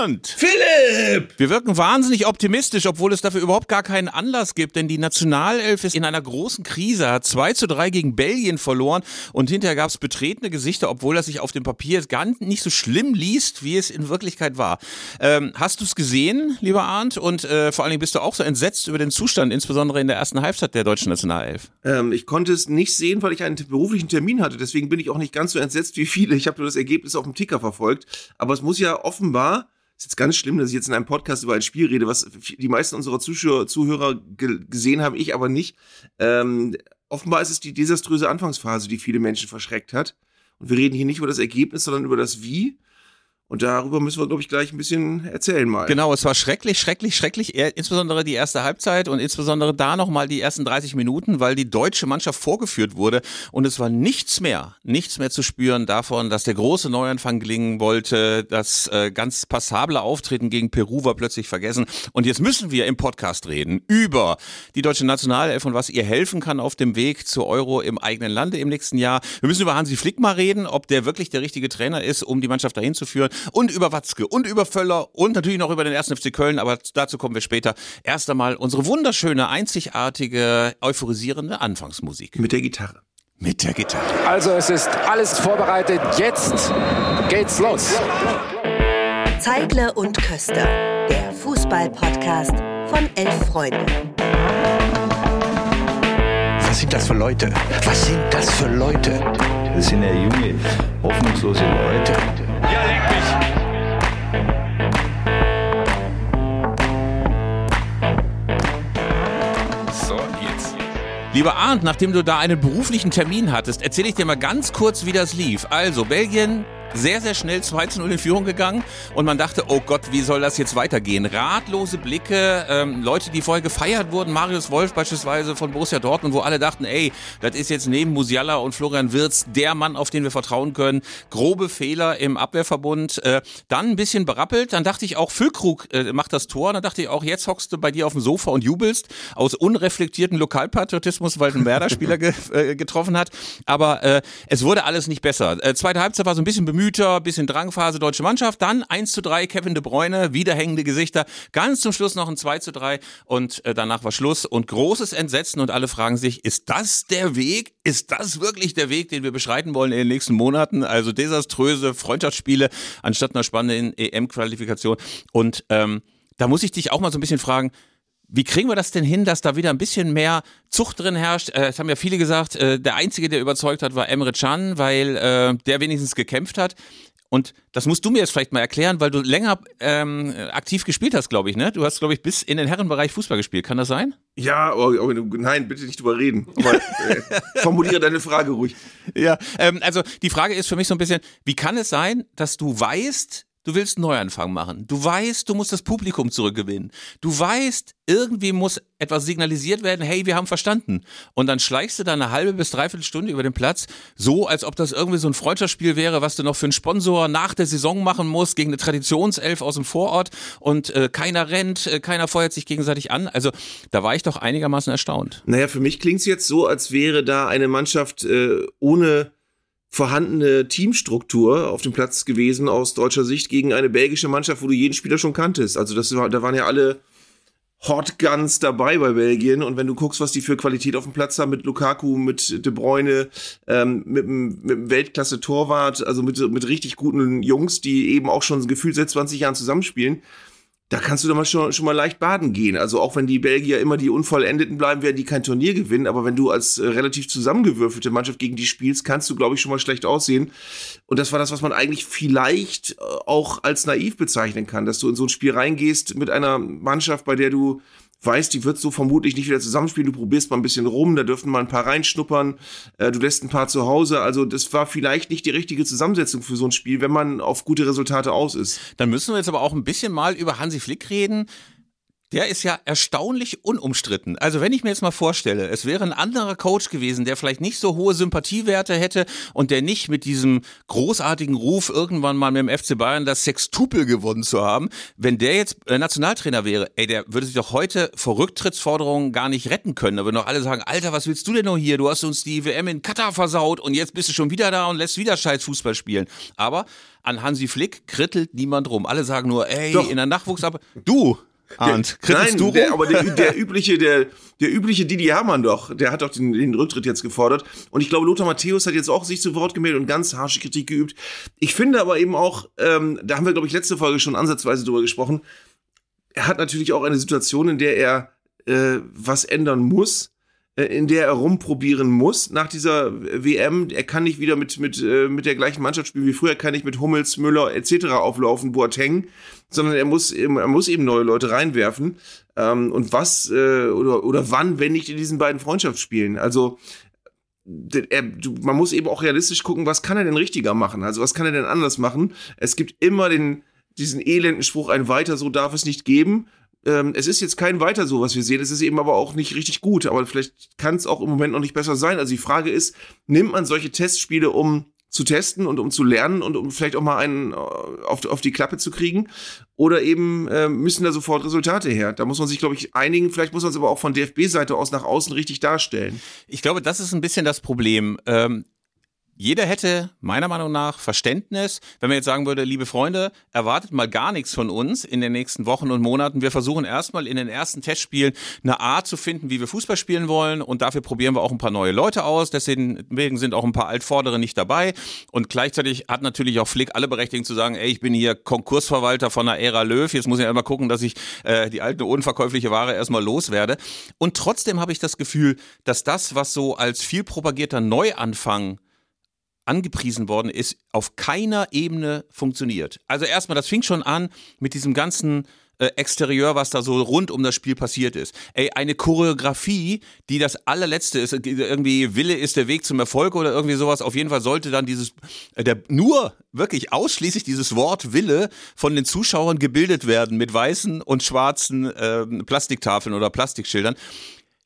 Arndt! Philipp! Wir wirken wahnsinnig optimistisch, obwohl es dafür überhaupt gar keinen Anlass gibt, denn die Nationalelf ist in einer großen Krise, hat 2 zu 3 gegen Belgien verloren und hinterher gab es betretene Gesichter, obwohl er sich auf dem Papier gar nicht so schlimm liest, wie es in Wirklichkeit war. Ähm, hast du es gesehen, lieber Arndt? Und äh, vor allen Dingen bist du auch so entsetzt über den Zustand, insbesondere in der ersten Halbzeit der deutschen Nationalelf? Ähm, ich konnte es nicht sehen, weil ich einen beruflichen Termin hatte, deswegen bin ich auch nicht ganz so entsetzt wie viele. Ich habe nur das Ergebnis auf dem Ticker verfolgt, aber es muss ja offenbar ist jetzt ganz schlimm, dass ich jetzt in einem Podcast über ein Spiel rede, was die meisten unserer Zuschauer, Zuhörer gesehen haben, ich aber nicht. Ähm, offenbar ist es die desaströse Anfangsphase, die viele Menschen verschreckt hat. Und wir reden hier nicht über das Ergebnis, sondern über das Wie. Und darüber müssen wir, glaube ich, gleich ein bisschen erzählen mal. Genau, es war schrecklich, schrecklich, schrecklich. Insbesondere die erste Halbzeit und insbesondere da nochmal die ersten 30 Minuten, weil die deutsche Mannschaft vorgeführt wurde. Und es war nichts mehr, nichts mehr zu spüren davon, dass der große Neuanfang gelingen wollte. Das äh, ganz passable Auftreten gegen Peru war plötzlich vergessen. Und jetzt müssen wir im Podcast reden über die deutsche Nationalelf und was ihr helfen kann auf dem Weg zu Euro im eigenen Lande im nächsten Jahr. Wir müssen über Hansi Flick mal reden, ob der wirklich der richtige Trainer ist, um die Mannschaft dahin zu führen und über Watzke und über Völler und natürlich noch über den 1. FC Köln, aber dazu kommen wir später. Erst einmal unsere wunderschöne, einzigartige, euphorisierende Anfangsmusik. Mit der Gitarre. Mit der Gitarre. Also es ist alles vorbereitet. Jetzt geht's los. Zeigle und Köster, der Fußball-Podcast von Elf Freunde. Was sind das für Leute? Was sind das für Leute? Das sind ja junge, hoffnungslose Leute. Ja, leck mich! So, jetzt. Lieber Arndt, nachdem du da einen beruflichen Termin hattest, erzähle ich dir mal ganz kurz, wie das lief. Also, Belgien sehr, sehr schnell 2 zu 0 in Führung gegangen und man dachte, oh Gott, wie soll das jetzt weitergehen? Ratlose Blicke, ähm, Leute, die vorher gefeiert wurden, Marius Wolf beispielsweise von Borussia Dortmund, wo alle dachten, ey, das ist jetzt neben Musiala und Florian Wirz der Mann, auf den wir vertrauen können. Grobe Fehler im Abwehrverbund. Äh, dann ein bisschen berappelt, dann dachte ich auch, Füllkrug äh, macht das Tor, dann dachte ich auch, jetzt hockst du bei dir auf dem Sofa und jubelst aus unreflektierten Lokalpatriotismus, weil ein Werder-Spieler ge äh, getroffen hat. Aber äh, es wurde alles nicht besser. Äh, zweite Halbzeit war so ein bisschen bemüht, Müter, bisschen Drangphase deutsche Mannschaft, dann 1 zu 3 Kevin de Bruyne, wieder hängende Gesichter, ganz zum Schluss noch ein 2 zu 3 und äh, danach war Schluss und großes Entsetzen und alle fragen sich, ist das der Weg? Ist das wirklich der Weg, den wir beschreiten wollen in den nächsten Monaten? Also desaströse Freundschaftsspiele anstatt einer spannenden EM-Qualifikation und ähm, da muss ich dich auch mal so ein bisschen fragen, wie kriegen wir das denn hin, dass da wieder ein bisschen mehr Zucht drin herrscht? Äh, es haben ja viele gesagt, äh, der Einzige, der überzeugt hat, war Emre Can, weil äh, der wenigstens gekämpft hat. Und das musst du mir jetzt vielleicht mal erklären, weil du länger ähm, aktiv gespielt hast, glaube ich, ne? Du hast, glaube ich, bis in den Herrenbereich Fußball gespielt. Kann das sein? Ja, oh, oh, nein, bitte nicht drüber reden. Aber äh, formuliere deine Frage ruhig. Ja, ähm, also die Frage ist für mich so ein bisschen, wie kann es sein, dass du weißt, Du willst einen Neuanfang machen. Du weißt, du musst das Publikum zurückgewinnen. Du weißt, irgendwie muss etwas signalisiert werden, hey, wir haben verstanden. Und dann schleichst du da eine halbe bis dreiviertel Stunde über den Platz, so als ob das irgendwie so ein Freundschaftsspiel wäre, was du noch für einen Sponsor nach der Saison machen musst, gegen eine Traditionself aus dem Vorort und äh, keiner rennt, äh, keiner feuert sich gegenseitig an. Also da war ich doch einigermaßen erstaunt. Naja, für mich klingt es jetzt so, als wäre da eine Mannschaft äh, ohne vorhandene Teamstruktur auf dem Platz gewesen aus deutscher Sicht gegen eine belgische Mannschaft, wo du jeden Spieler schon kanntest. Also das war, da waren ja alle Hot Guns dabei bei Belgien und wenn du guckst, was die für Qualität auf dem Platz haben mit Lukaku, mit De Bruyne, ähm, mit einem Weltklasse-Torwart, also mit, mit richtig guten Jungs, die eben auch schon gefühlt seit 20 Jahren zusammenspielen, da kannst du doch mal schon, schon mal leicht baden gehen. Also auch wenn die Belgier immer die Unvollendeten bleiben, werden die kein Turnier gewinnen. Aber wenn du als äh, relativ zusammengewürfelte Mannschaft gegen die spielst, kannst du, glaube ich, schon mal schlecht aussehen. Und das war das, was man eigentlich vielleicht äh, auch als naiv bezeichnen kann, dass du in so ein Spiel reingehst mit einer Mannschaft, bei der du weißt, die wird so vermutlich nicht wieder zusammenspielen. Du probierst mal ein bisschen rum, da dürfen mal ein paar reinschnuppern, äh, du lässt ein paar zu Hause. Also das war vielleicht nicht die richtige Zusammensetzung für so ein Spiel, wenn man auf gute Resultate aus ist. Dann müssen wir jetzt aber auch ein bisschen mal über Hansi Flick reden der ist ja erstaunlich unumstritten. Also wenn ich mir jetzt mal vorstelle, es wäre ein anderer Coach gewesen, der vielleicht nicht so hohe Sympathiewerte hätte und der nicht mit diesem großartigen Ruf irgendwann mal mit dem FC Bayern das Sextupel gewonnen zu haben, wenn der jetzt äh, Nationaltrainer wäre, ey, der würde sich doch heute vor Rücktrittsforderungen gar nicht retten können. Da würden doch alle sagen, Alter, was willst du denn noch hier? Du hast uns die WM in Katar versaut und jetzt bist du schon wieder da und lässt wieder scheiß Fußball spielen. Aber an Hansi Flick krittelt niemand rum. Alle sagen nur, ey, Doch. in der Nachwuchsab... Du, Arndt, Nein, der, aber der, der übliche, der, der übliche Didi Hermann doch, der hat doch den, den Rücktritt jetzt gefordert. Und ich glaube, Lothar Matthäus hat jetzt auch sich zu Wort gemeldet und ganz harsche Kritik geübt. Ich finde aber eben auch, ähm, da haben wir, glaube ich, letzte Folge schon ansatzweise drüber gesprochen, er hat natürlich auch eine Situation, in der er äh, was ändern muss, in der er rumprobieren muss nach dieser WM. Er kann nicht wieder mit, mit, äh, mit der gleichen Mannschaft spielen wie früher, er kann nicht mit Hummels, Müller etc. auflaufen, Boateng, sondern er muss, er muss eben neue Leute reinwerfen. Ähm, und was äh, oder, oder wann, wenn nicht in diesen beiden Freundschaftsspielen? Also er, man muss eben auch realistisch gucken, was kann er denn richtiger machen? Also was kann er denn anders machen? Es gibt immer den, diesen elenden Spruch, ein Weiter so darf es nicht geben. Ähm, es ist jetzt kein Weiter so, was wir sehen. Es ist eben aber auch nicht richtig gut. Aber vielleicht kann es auch im Moment noch nicht besser sein. Also die Frage ist, nimmt man solche Testspiele, um zu testen und um zu lernen und um vielleicht auch mal einen äh, auf, auf die Klappe zu kriegen? Oder eben äh, müssen da sofort Resultate her? Da muss man sich, glaube ich, einigen. Vielleicht muss man es aber auch von DFB-Seite aus nach außen richtig darstellen. Ich glaube, das ist ein bisschen das Problem. Ähm, jeder hätte meiner Meinung nach Verständnis, wenn man jetzt sagen würde, liebe Freunde, erwartet mal gar nichts von uns in den nächsten Wochen und Monaten. Wir versuchen erstmal in den ersten Testspielen eine Art zu finden, wie wir Fußball spielen wollen und dafür probieren wir auch ein paar neue Leute aus. Deswegen sind auch ein paar Altvordere nicht dabei und gleichzeitig hat natürlich auch Flick alle Berechtigung zu sagen, ey, ich bin hier Konkursverwalter von der Ära Löw, jetzt muss ich einmal gucken, dass ich äh, die alte unverkäufliche Ware erstmal loswerde. Und trotzdem habe ich das Gefühl, dass das, was so als viel propagierter Neuanfang angepriesen worden ist, auf keiner Ebene funktioniert. Also erstmal, das fing schon an mit diesem ganzen äh, Exterieur, was da so rund um das Spiel passiert ist. Ey, eine Choreografie, die das allerletzte ist, irgendwie Wille ist der Weg zum Erfolg oder irgendwie sowas. Auf jeden Fall sollte dann dieses, äh, der, nur wirklich ausschließlich dieses Wort Wille von den Zuschauern gebildet werden mit weißen und schwarzen ähm, Plastiktafeln oder Plastikschildern.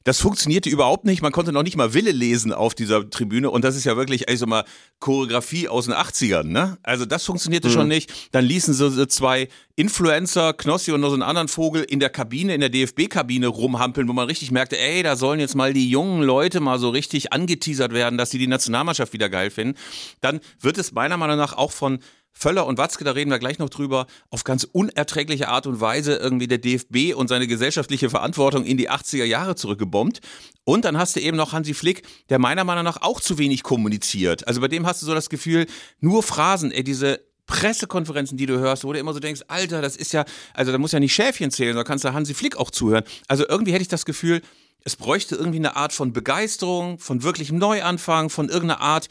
Das funktionierte überhaupt nicht. Man konnte noch nicht mal Wille lesen auf dieser Tribüne. Und das ist ja wirklich, also mal, Choreografie aus den 80ern, ne? Also das funktionierte schon nicht. Dann ließen sie so zwei Influencer, Knossi und noch so einen anderen Vogel in der Kabine, in der DFB-Kabine rumhampeln, wo man richtig merkte, ey, da sollen jetzt mal die jungen Leute mal so richtig angeteasert werden, dass sie die Nationalmannschaft wieder geil finden. Dann wird es meiner Meinung nach auch von Völler und Watzke, da reden wir gleich noch drüber, auf ganz unerträgliche Art und Weise irgendwie der DFB und seine gesellschaftliche Verantwortung in die 80er Jahre zurückgebombt. Und dann hast du eben noch Hansi Flick, der meiner Meinung nach auch zu wenig kommuniziert. Also bei dem hast du so das Gefühl, nur Phrasen, ey, diese Pressekonferenzen, die du hörst, wo du immer so denkst, Alter, das ist ja, also da muss ja nicht Schäfchen zählen, da kannst du Hansi Flick auch zuhören. Also irgendwie hätte ich das Gefühl, es bräuchte irgendwie eine Art von Begeisterung, von wirklichem Neuanfang, von irgendeiner Art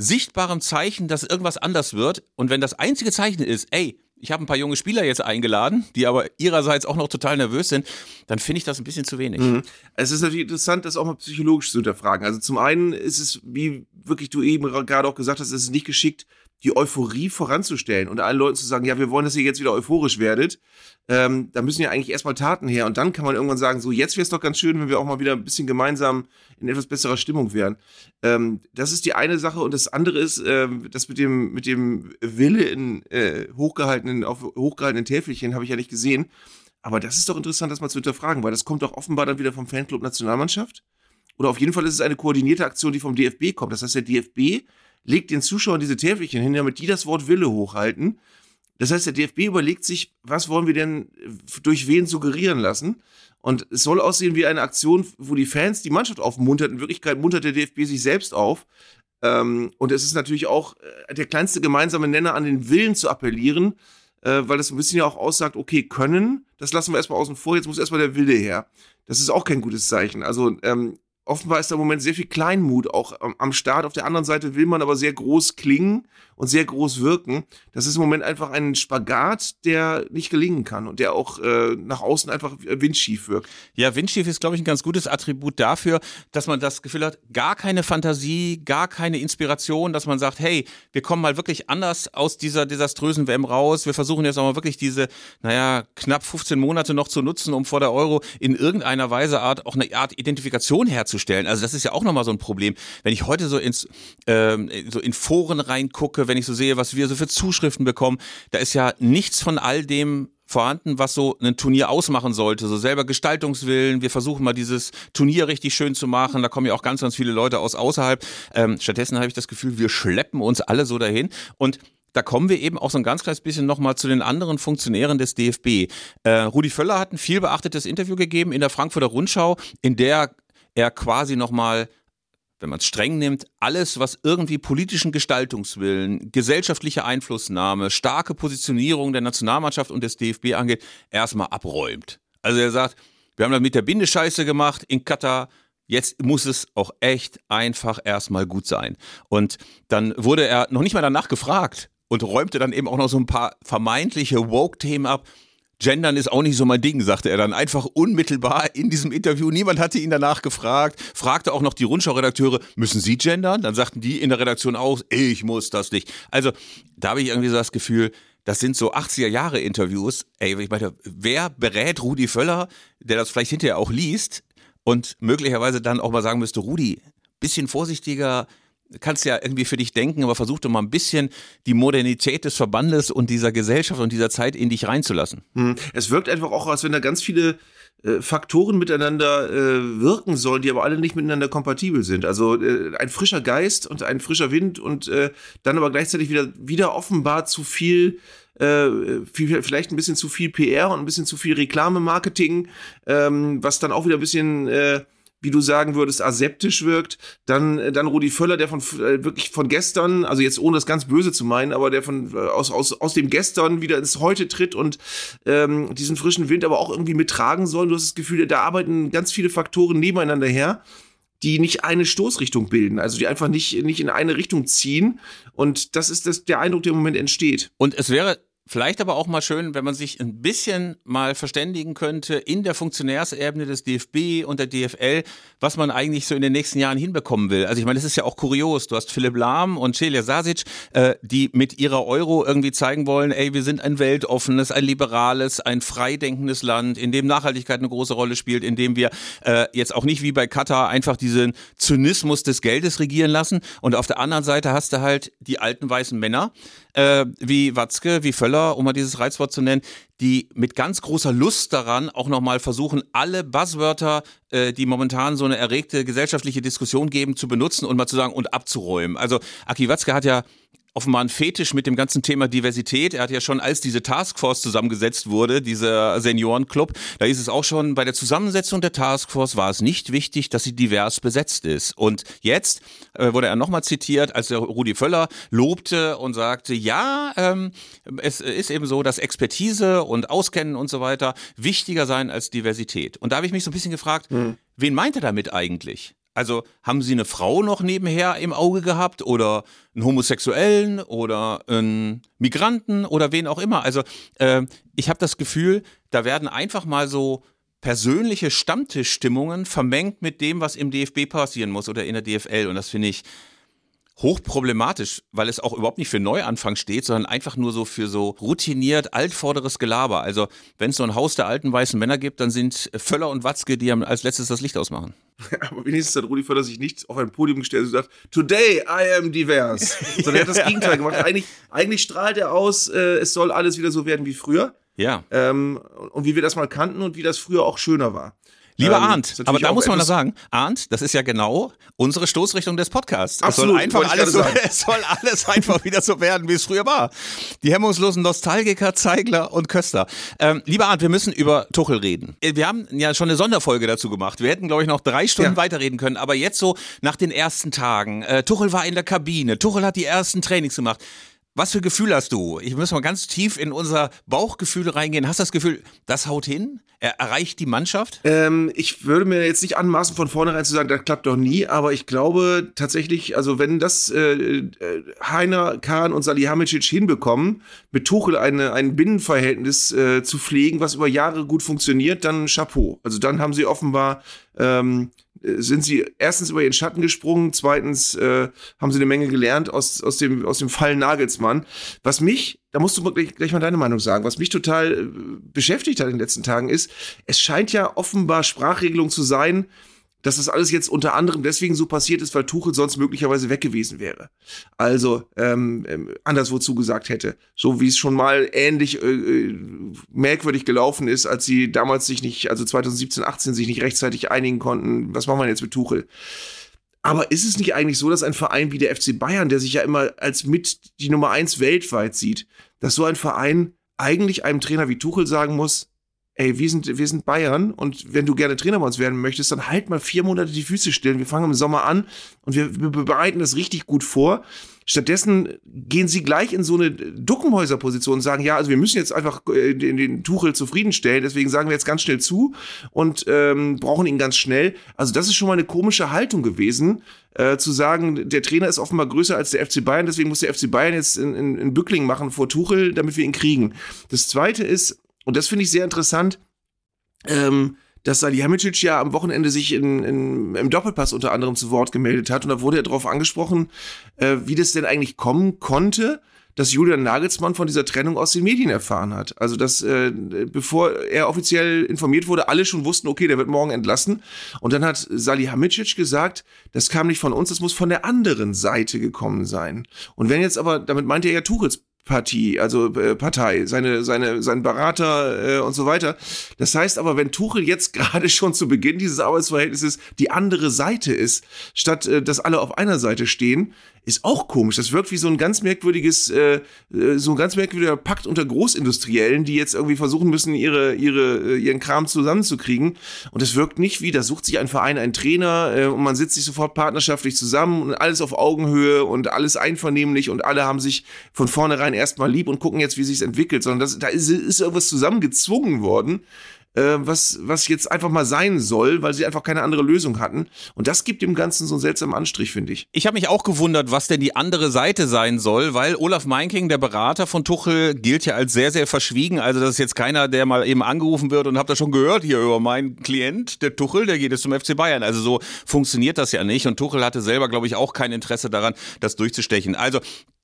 sichtbarem Zeichen, dass irgendwas anders wird. Und wenn das einzige Zeichen ist, ey, ich habe ein paar junge Spieler jetzt eingeladen, die aber ihrerseits auch noch total nervös sind, dann finde ich das ein bisschen zu wenig. Mhm. Es ist natürlich interessant, das auch mal psychologisch zu hinterfragen. Also zum einen ist es, wie wirklich du eben gerade auch gesagt hast, es ist nicht geschickt, die Euphorie voranzustellen und allen Leuten zu sagen, ja, wir wollen, dass ihr jetzt wieder euphorisch werdet. Ähm, da müssen ja eigentlich erstmal Taten her und dann kann man irgendwann sagen, so jetzt wäre es doch ganz schön, wenn wir auch mal wieder ein bisschen gemeinsam in etwas besserer Stimmung wären. Ähm, das ist die eine Sache und das andere ist, ähm, das mit dem mit dem Wille in äh, hochgehaltenen auf hochgehaltenen Täfelchen habe ich ja nicht gesehen. Aber das ist doch interessant, das mal zu hinterfragen, weil das kommt doch offenbar dann wieder vom Fanclub Nationalmannschaft. Oder auf jeden Fall ist es eine koordinierte Aktion, die vom DFB kommt. Das heißt, der DFB legt den Zuschauern diese Täfelchen hin, damit die das Wort Wille hochhalten. Das heißt, der DFB überlegt sich, was wollen wir denn durch wen suggerieren lassen? Und es soll aussehen wie eine Aktion, wo die Fans die Mannschaft aufmuntert. In Wirklichkeit muntert der DFB sich selbst auf. Ähm, und es ist natürlich auch äh, der kleinste gemeinsame Nenner an den Willen zu appellieren, äh, weil das ein bisschen ja auch aussagt, okay, können, das lassen wir erstmal außen vor, jetzt muss erstmal der Wille her. Das ist auch kein gutes Zeichen. Also ähm, offenbar ist da im Moment sehr viel Kleinmut auch am, Start. Auf der anderen Seite will man aber sehr groß klingen und sehr groß wirken. Das ist im Moment einfach ein Spagat, der nicht gelingen kann und der auch äh, nach außen einfach windschief wirkt. Ja, windschief ist, glaube ich, ein ganz gutes Attribut dafür, dass man das Gefühl hat, gar keine Fantasie, gar keine Inspiration, dass man sagt, hey, wir kommen mal wirklich anders aus dieser desaströsen WM raus. Wir versuchen jetzt auch mal wirklich diese, naja, knapp 15 Monate noch zu nutzen, um vor der Euro in irgendeiner Weise Art auch eine Art Identifikation herzustellen. Also das ist ja auch nochmal so ein Problem. Wenn ich heute so ins ähm, so in Foren reingucke, wenn ich so sehe, was wir so für Zuschriften bekommen, da ist ja nichts von all dem vorhanden, was so ein Turnier ausmachen sollte. So selber Gestaltungswillen. Wir versuchen mal dieses Turnier richtig schön zu machen. Da kommen ja auch ganz, ganz viele Leute aus außerhalb. Ähm, stattdessen habe ich das Gefühl, wir schleppen uns alle so dahin. Und da kommen wir eben auch so ein ganz kleines bisschen nochmal zu den anderen Funktionären des DFB. Äh, Rudi Völler hat ein viel beachtetes Interview gegeben in der Frankfurter Rundschau, in der er quasi nochmal wenn man es streng nimmt, alles, was irgendwie politischen Gestaltungswillen, gesellschaftliche Einflussnahme, starke Positionierung der Nationalmannschaft und des DFB angeht, erstmal abräumt. Also er sagt, wir haben das mit der Bindescheiße gemacht in Katar, jetzt muss es auch echt einfach erstmal gut sein. Und dann wurde er noch nicht mal danach gefragt und räumte dann eben auch noch so ein paar vermeintliche Woke-Themen ab. Gendern ist auch nicht so mein Ding, sagte er dann einfach unmittelbar in diesem Interview. Niemand hatte ihn danach gefragt, fragte auch noch die Rundschau-Redakteure, müssen Sie gendern? Dann sagten die in der Redaktion aus, ich muss das nicht. Also da habe ich irgendwie so das Gefühl, das sind so 80er Jahre Interviews. Ey, ich meine, wer berät Rudi Völler, der das vielleicht hinterher auch liest und möglicherweise dann auch mal sagen müsste, Rudi, bisschen vorsichtiger, kannst ja irgendwie für dich denken, aber versuch doch mal ein bisschen die Modernität des Verbandes und dieser Gesellschaft und dieser Zeit in dich reinzulassen. Hm. Es wirkt einfach auch, als wenn da ganz viele äh, Faktoren miteinander äh, wirken sollen, die aber alle nicht miteinander kompatibel sind. Also äh, ein frischer Geist und ein frischer Wind und äh, dann aber gleichzeitig wieder, wieder offenbar zu viel äh, viel, vielleicht ein bisschen zu viel PR und ein bisschen zu viel Reklamemarketing, ähm, was dann auch wieder ein bisschen äh, wie du sagen würdest, aseptisch wirkt. Dann, äh, dann Rudi Völler, der von äh, wirklich von gestern, also jetzt ohne das ganz böse zu meinen, aber der von äh, aus, aus, aus dem gestern wieder ins Heute tritt und ähm, diesen frischen Wind aber auch irgendwie mittragen soll. Du hast das Gefühl, da arbeiten ganz viele Faktoren nebeneinander her die nicht eine Stoßrichtung bilden, also die einfach nicht, nicht in eine Richtung ziehen. Und das ist das, der Eindruck, der im Moment entsteht. Und es wäre Vielleicht aber auch mal schön, wenn man sich ein bisschen mal verständigen könnte in der Funktionärsebene des DFB und der DFL, was man eigentlich so in den nächsten Jahren hinbekommen will. Also ich meine, das ist ja auch kurios. Du hast Philipp Lahm und Celia Sasic, äh, die mit ihrer Euro irgendwie zeigen wollen, ey, wir sind ein weltoffenes, ein liberales, ein freidenkendes Land, in dem Nachhaltigkeit eine große Rolle spielt, in dem wir äh, jetzt auch nicht wie bei Katar einfach diesen Zynismus des Geldes regieren lassen. Und auf der anderen Seite hast du halt die alten weißen Männer, äh, wie Watzke, wie Völler, um mal dieses Reizwort zu nennen, die mit ganz großer Lust daran auch nochmal versuchen, alle Buzzwörter, äh, die momentan so eine erregte gesellschaftliche Diskussion geben, zu benutzen und mal zu sagen und abzuräumen. Also Aki Watzke hat ja offenbar ein Fetisch mit dem ganzen Thema Diversität. Er hat ja schon, als diese Taskforce zusammengesetzt wurde, dieser Seniorenclub, da ist es auch schon, bei der Zusammensetzung der Taskforce war es nicht wichtig, dass sie divers besetzt ist. Und jetzt äh, wurde er nochmal zitiert, als der Rudi Völler lobte und sagte, ja, ähm, es ist eben so, dass Expertise und Auskennen und so weiter wichtiger sein als Diversität. Und da habe ich mich so ein bisschen gefragt, hm. wen meint er damit eigentlich? Also haben Sie eine Frau noch nebenher im Auge gehabt oder einen Homosexuellen oder einen Migranten oder wen auch immer? Also äh, ich habe das Gefühl, da werden einfach mal so persönliche Stammtischstimmungen vermengt mit dem, was im DFB passieren muss oder in der DFL. Und das finde ich hochproblematisch, weil es auch überhaupt nicht für Neuanfang steht, sondern einfach nur so für so routiniert altvorderes Gelaber. Also wenn es so ein Haus der alten weißen Männer gibt, dann sind Völler und Watzke, die als letztes das Licht ausmachen. Aber wenigstens hat Rudi Völler sich nicht auf ein Podium gestellt und gesagt, Today I am divers. Sondern er hat das Gegenteil gemacht. Eigentlich, eigentlich strahlt er aus, äh, es soll alles wieder so werden wie früher. Ja. Ähm, und wie wir das mal kannten und wie das früher auch schöner war. Lieber ähm, Arndt, aber da muss man da sagen, Arndt, das ist ja genau unsere Stoßrichtung des Podcasts. Absolut, es soll einfach alles so, es soll alles einfach wieder so werden, wie es früher war. Die hemmungslosen Nostalgiker, Zeigler und Köster. Ähm, lieber Arndt, wir müssen über Tuchel reden. Wir haben ja schon eine Sonderfolge dazu gemacht. Wir hätten, glaube ich, noch drei Stunden ja. weiterreden können, aber jetzt so nach den ersten Tagen. Äh, Tuchel war in der Kabine, Tuchel hat die ersten Trainings gemacht. Was für Gefühl hast du? Ich muss mal ganz tief in unser Bauchgefühl reingehen. Hast du das Gefühl, das haut hin? Er erreicht die Mannschaft? Ähm, ich würde mir jetzt nicht anmaßen, von vornherein zu sagen, das klappt doch nie, aber ich glaube tatsächlich, also wenn das äh, äh, Heiner, Kahn und Salihamidzic hinbekommen, mit Tuchel eine, ein Binnenverhältnis äh, zu pflegen, was über Jahre gut funktioniert, dann Chapeau. Also dann haben sie offenbar ähm, sind sie erstens über ihren Schatten gesprungen, zweitens äh, haben sie eine Menge gelernt aus, aus, dem, aus dem Fall Nagelsmann. Was mich, da musst du gleich, gleich mal deine Meinung sagen, was mich total äh, beschäftigt hat in den letzten Tagen ist, es scheint ja offenbar Sprachregelung zu sein, dass das alles jetzt unter anderem deswegen so passiert ist, weil Tuchel sonst möglicherweise weg gewesen wäre. Also ähm, ähm, anderswo zugesagt hätte. So wie es schon mal ähnlich äh, äh merkwürdig gelaufen ist, als sie damals sich nicht, also 2017, 18 sich nicht rechtzeitig einigen konnten. Was machen wir jetzt mit Tuchel? Aber ist es nicht eigentlich so, dass ein Verein wie der FC Bayern, der sich ja immer als mit die Nummer eins weltweit sieht, dass so ein Verein eigentlich einem Trainer wie Tuchel sagen muss, ey, wir sind, wir sind Bayern und wenn du gerne Trainer bei uns werden möchtest, dann halt mal vier Monate die Füße still. Wir fangen im Sommer an und wir, wir bereiten das richtig gut vor. Stattdessen gehen sie gleich in so eine Duckenhäuser-Position und sagen, ja, also wir müssen jetzt einfach äh, den, den Tuchel zufriedenstellen, deswegen sagen wir jetzt ganz schnell zu und ähm, brauchen ihn ganz schnell. Also das ist schon mal eine komische Haltung gewesen, äh, zu sagen, der Trainer ist offenbar größer als der FC Bayern, deswegen muss der FC Bayern jetzt in, in, in Bückling machen vor Tuchel, damit wir ihn kriegen. Das zweite ist, und das finde ich sehr interessant, ähm, dass Salihamidzic ja am Wochenende sich in, in, im Doppelpass unter anderem zu Wort gemeldet hat. Und da wurde er darauf angesprochen, äh, wie das denn eigentlich kommen konnte, dass Julian Nagelsmann von dieser Trennung aus den Medien erfahren hat. Also, dass äh, bevor er offiziell informiert wurde, alle schon wussten, okay, der wird morgen entlassen. Und dann hat Salihamidzic gesagt, das kam nicht von uns, das muss von der anderen Seite gekommen sein. Und wenn jetzt aber, damit meinte er ja Tuchels Partie, also äh, Partei, seine, seine, sein Berater äh, und so weiter. Das heißt aber, wenn Tuchel jetzt gerade schon zu Beginn dieses Arbeitsverhältnisses die andere Seite ist, statt äh, dass alle auf einer Seite stehen, ist auch komisch. Das wirkt wie so ein ganz merkwürdiges, äh, äh, so ein ganz merkwürdiger Pakt unter Großindustriellen, die jetzt irgendwie versuchen müssen, ihre, ihre, äh, ihren Kram zusammenzukriegen. Und das wirkt nicht wie, da sucht sich ein Verein einen Trainer äh, und man sitzt sich sofort partnerschaftlich zusammen und alles auf Augenhöhe und alles einvernehmlich und alle haben sich von vornherein erstmal lieb und gucken jetzt, wie sich's entwickelt, sondern das, da ist, ist irgendwas zusammengezwungen worden äh, was, was jetzt einfach mal sein soll, weil sie einfach keine andere Lösung hatten. Und das gibt dem Ganzen so einen seltsamen Anstrich, finde ich. Ich habe mich auch gewundert, was denn die andere Seite sein soll, weil Olaf Meinking, der Berater von Tuchel, gilt ja als sehr, sehr verschwiegen. Also das ist jetzt keiner, der mal eben angerufen wird und habt ihr schon gehört hier über meinen Klient, der Tuchel, der geht jetzt zum FC Bayern. Also so funktioniert das ja nicht. Und Tuchel hatte selber, glaube ich, auch kein Interesse daran, das durchzustechen. Also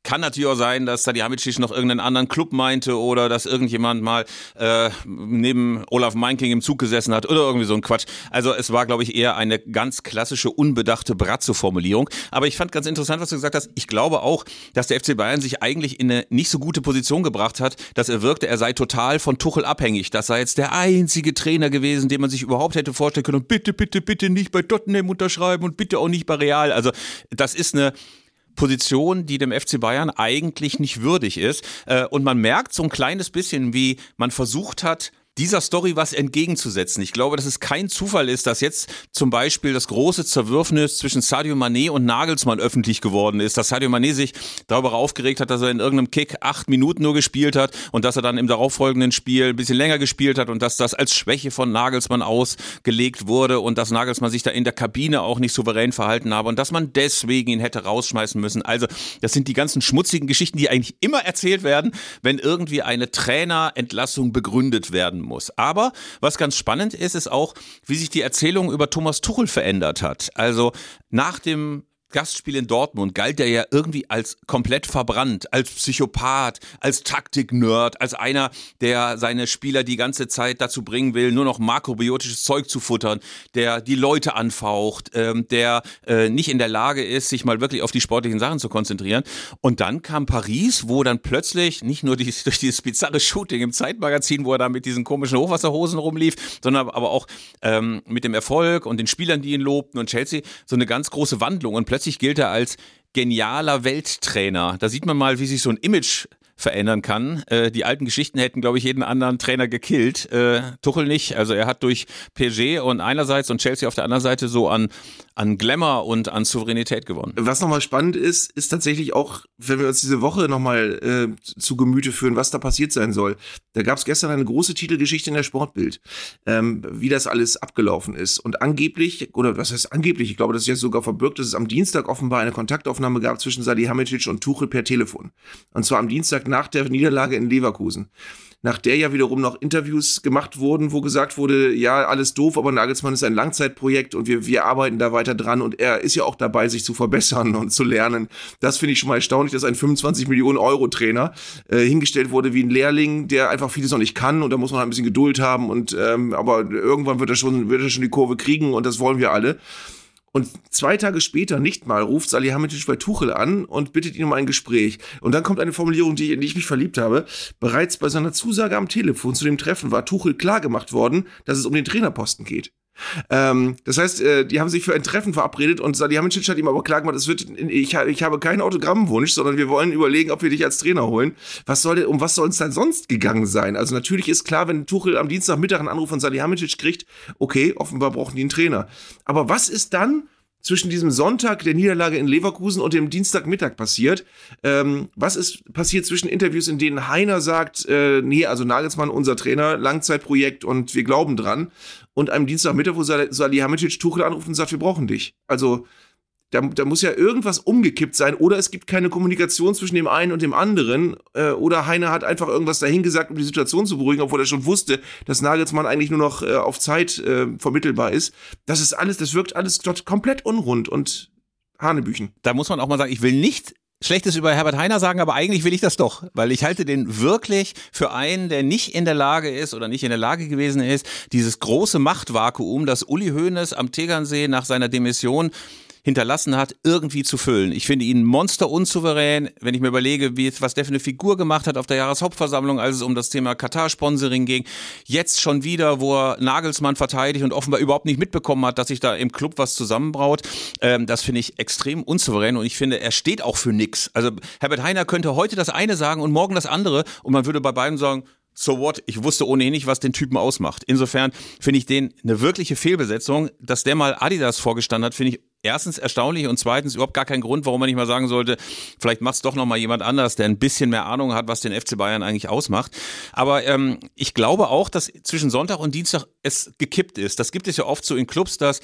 kann natürlich auch sein, dass Salihamidzic noch irgendeinen anderen Club meinte oder dass irgendjemand mal äh, neben Olaf Meinking im Zug gesessen hat oder irgendwie so ein Quatsch. Also es war, glaube ich, eher eine ganz klassische, unbedachte Bratzo-Formulierung. Aber ich fand ganz interessant, was du gesagt hast. Ich glaube auch, dass der FC Bayern sich eigentlich in eine nicht so gute Position gebracht hat, dass er wirkte, er sei total von Tuchel abhängig. Das sei jetzt der einzige Trainer gewesen, den man sich überhaupt hätte vorstellen können. Und bitte, bitte, bitte nicht bei Tottenham unterschreiben und bitte auch nicht bei Real. Also das ist eine Position, die dem FC Bayern eigentlich nicht würdig ist. Äh, und man merkt so ein kleines bisschen, wie man versucht hat, dieser Story was entgegenzusetzen. Ich glaube, dass es kein Zufall ist, dass jetzt zum Beispiel das große Zerwürfnis zwischen Sadio Mané und Nagelsmann öffentlich geworden ist, dass Sadio Mané sich darüber aufgeregt hat, dass er in irgendeinem Kick acht Minuten nur gespielt hat und dass er dann im darauffolgenden Spiel ein bisschen länger gespielt hat und dass das als Schwäche von Nagelsmann ausgelegt wurde und dass Nagelsmann sich da in der Kabine auch nicht souverän verhalten habe und dass man deswegen ihn hätte rausschmeißen müssen. Also das sind die ganzen schmutzigen Geschichten, die eigentlich immer erzählt werden, wenn irgendwie eine Trainerentlassung begründet werden muss. Aber was ganz spannend ist, ist auch, wie sich die Erzählung über Thomas Tuchel verändert hat. Also nach dem Gastspiel in Dortmund galt er ja irgendwie als komplett verbrannt, als Psychopath, als Taktik-Nerd, als einer, der seine Spieler die ganze Zeit dazu bringen will, nur noch makrobiotisches Zeug zu futtern, der die Leute anfaucht, ähm, der äh, nicht in der Lage ist, sich mal wirklich auf die sportlichen Sachen zu konzentrieren. Und dann kam Paris, wo dann plötzlich nicht nur dieses, durch dieses bizarre Shooting im Zeitmagazin, wo er da mit diesen komischen Hochwasserhosen rumlief, sondern aber auch ähm, mit dem Erfolg und den Spielern, die ihn lobten und Chelsea, so eine ganz große Wandlung und plötzlich gilt er als genialer Welttrainer. Da sieht man mal, wie sich so ein Image verändern kann. Äh, die alten Geschichten hätten, glaube ich, jeden anderen Trainer gekillt. Äh, Tuchel nicht. Also er hat durch PSG und einerseits und Chelsea auf der anderen Seite so an, an Glamour und an Souveränität gewonnen. Was nochmal spannend ist, ist tatsächlich auch, wenn wir uns diese Woche nochmal äh, zu Gemüte führen, was da passiert sein soll. Da gab es gestern eine große Titelgeschichte in der Sportbild, ähm, wie das alles abgelaufen ist. Und angeblich, oder was heißt angeblich, ich glaube, das ist jetzt sogar verbirgt, dass es am Dienstag offenbar eine Kontaktaufnahme gab zwischen Salihamidzic und Tuchel per Telefon. Und zwar am Dienstag nach der Niederlage in Leverkusen nach der ja wiederum noch Interviews gemacht wurden, wo gesagt wurde, ja, alles doof, aber Nagelsmann ist ein Langzeitprojekt und wir, wir arbeiten da weiter dran und er ist ja auch dabei, sich zu verbessern und zu lernen. Das finde ich schon mal erstaunlich, dass ein 25 Millionen Euro Trainer äh, hingestellt wurde wie ein Lehrling, der einfach vieles noch nicht kann und da muss man halt ein bisschen Geduld haben und ähm, aber irgendwann wird er schon, wird er schon die Kurve kriegen und das wollen wir alle. Und zwei Tage später, nicht mal, ruft Salihamidzic bei Tuchel an und bittet ihn um ein Gespräch. Und dann kommt eine Formulierung, die, in die ich mich verliebt habe. Bereits bei seiner Zusage am Telefon zu dem Treffen war Tuchel klargemacht worden, dass es um den Trainerposten geht. Ähm, das heißt, äh, die haben sich für ein Treffen verabredet und Salihamidzic hat ihm aber klar gemacht, es wird, ich, ich habe keinen Autogrammwunsch, sondern wir wollen überlegen, ob wir dich als Trainer holen. Was soll denn, um was soll es dann sonst gegangen sein? Also natürlich ist klar, wenn Tuchel am Dienstagmittag einen Anruf von Salihamidzic kriegt, okay, offenbar brauchen die einen Trainer. Aber was ist dann zwischen diesem Sonntag der Niederlage in Leverkusen und dem Dienstagmittag passiert. Ähm, was ist passiert zwischen Interviews, in denen Heiner sagt, äh, nee, also Nagelsmann, unser Trainer, Langzeitprojekt und wir glauben dran. Und einem Dienstagmittag, wo Salihamidzic Tuchel anruft und sagt, wir brauchen dich. Also da, da muss ja irgendwas umgekippt sein oder es gibt keine Kommunikation zwischen dem einen und dem anderen äh, oder Heiner hat einfach irgendwas dahingesagt, um die Situation zu beruhigen, obwohl er schon wusste, dass Nagelsmann eigentlich nur noch äh, auf Zeit äh, vermittelbar ist. Das ist alles, das wirkt alles dort komplett unrund und Hanebüchen. Da muss man auch mal sagen, ich will nicht Schlechtes über Herbert Heiner sagen, aber eigentlich will ich das doch, weil ich halte den wirklich für einen, der nicht in der Lage ist oder nicht in der Lage gewesen ist, dieses große Machtvakuum, das Uli Hoeneß am Tegernsee nach seiner Demission hinterlassen hat, irgendwie zu füllen. Ich finde ihn monster unsouverän, wenn ich mir überlege, wie, was der für eine Figur gemacht hat auf der Jahreshauptversammlung, als es um das Thema Katar-Sponsoring ging. Jetzt schon wieder, wo er Nagelsmann verteidigt und offenbar überhaupt nicht mitbekommen hat, dass sich da im Club was zusammenbraut. Ähm, das finde ich extrem unsouverän und ich finde, er steht auch für nix. Also Herbert Heiner könnte heute das eine sagen und morgen das andere und man würde bei beiden sagen, so what? Ich wusste ohnehin nicht, was den Typen ausmacht. Insofern finde ich den eine wirkliche Fehlbesetzung. Dass der mal Adidas vorgestanden hat, finde ich erstens erstaunlich und zweitens überhaupt gar kein Grund, warum man nicht mal sagen sollte, vielleicht macht es doch noch mal jemand anders, der ein bisschen mehr Ahnung hat, was den FC Bayern eigentlich ausmacht. Aber ähm, ich glaube auch, dass zwischen Sonntag und Dienstag es gekippt ist. Das gibt es ja oft so in Clubs, dass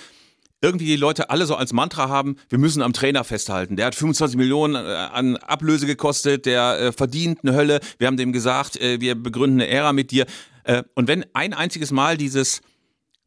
irgendwie die Leute alle so als Mantra haben, wir müssen am Trainer festhalten. Der hat 25 Millionen äh, an Ablöse gekostet, der äh, verdient eine Hölle. Wir haben dem gesagt, äh, wir begründen eine Ära mit dir. Äh, und wenn ein einziges Mal dieses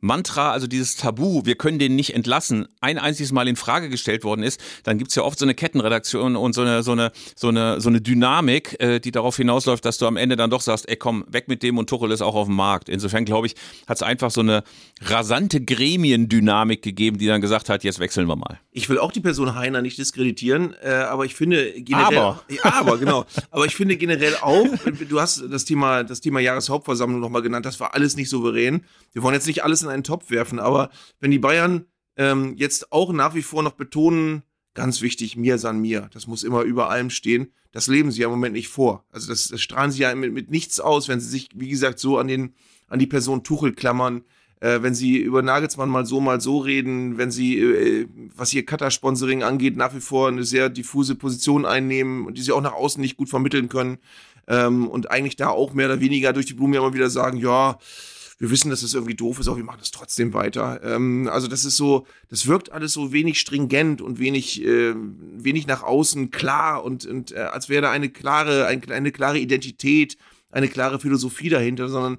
Mantra, also dieses Tabu, wir können den nicht entlassen, ein einziges Mal in Frage gestellt worden ist, dann gibt's ja oft so eine Kettenredaktion und so eine, so eine, so eine, so eine Dynamik, äh, die darauf hinausläuft, dass du am Ende dann doch sagst, ey komm, weg mit dem und Tuchel ist auch auf dem Markt. Insofern glaube ich, hat es einfach so eine rasante Gremiendynamik gegeben, die dann gesagt hat, jetzt wechseln wir mal. Ich will auch die Person Heiner nicht diskreditieren, äh, aber ich finde generell. Aber. Aber, genau. aber ich finde generell auch, du hast das Thema, das Thema Jahreshauptversammlung nochmal genannt, das war alles nicht souverän. Wir wollen jetzt nicht alles in einen Topf werfen, aber wenn die Bayern ähm, jetzt auch nach wie vor noch betonen, ganz wichtig, mir san mir, das muss immer über allem stehen, das leben sie ja im Moment nicht vor. Also das, das strahlen sie ja mit, mit nichts aus, wenn sie sich, wie gesagt, so an den, an die Person Tuchel klammern, äh, wenn sie über Nagelsmann mal so, mal so reden, wenn sie, äh, was ihr Cutter-Sponsoring angeht, nach wie vor eine sehr diffuse Position einnehmen und die sie auch nach außen nicht gut vermitteln können ähm, und eigentlich da auch mehr oder weniger durch die Blume immer wieder sagen, ja, wir wissen, dass das irgendwie doof ist, aber wir machen das trotzdem weiter. Ähm, also das ist so, das wirkt alles so wenig stringent und wenig, äh, wenig nach außen klar und, und äh, als wäre da eine klare, ein, eine klare Identität, eine klare Philosophie dahinter, sondern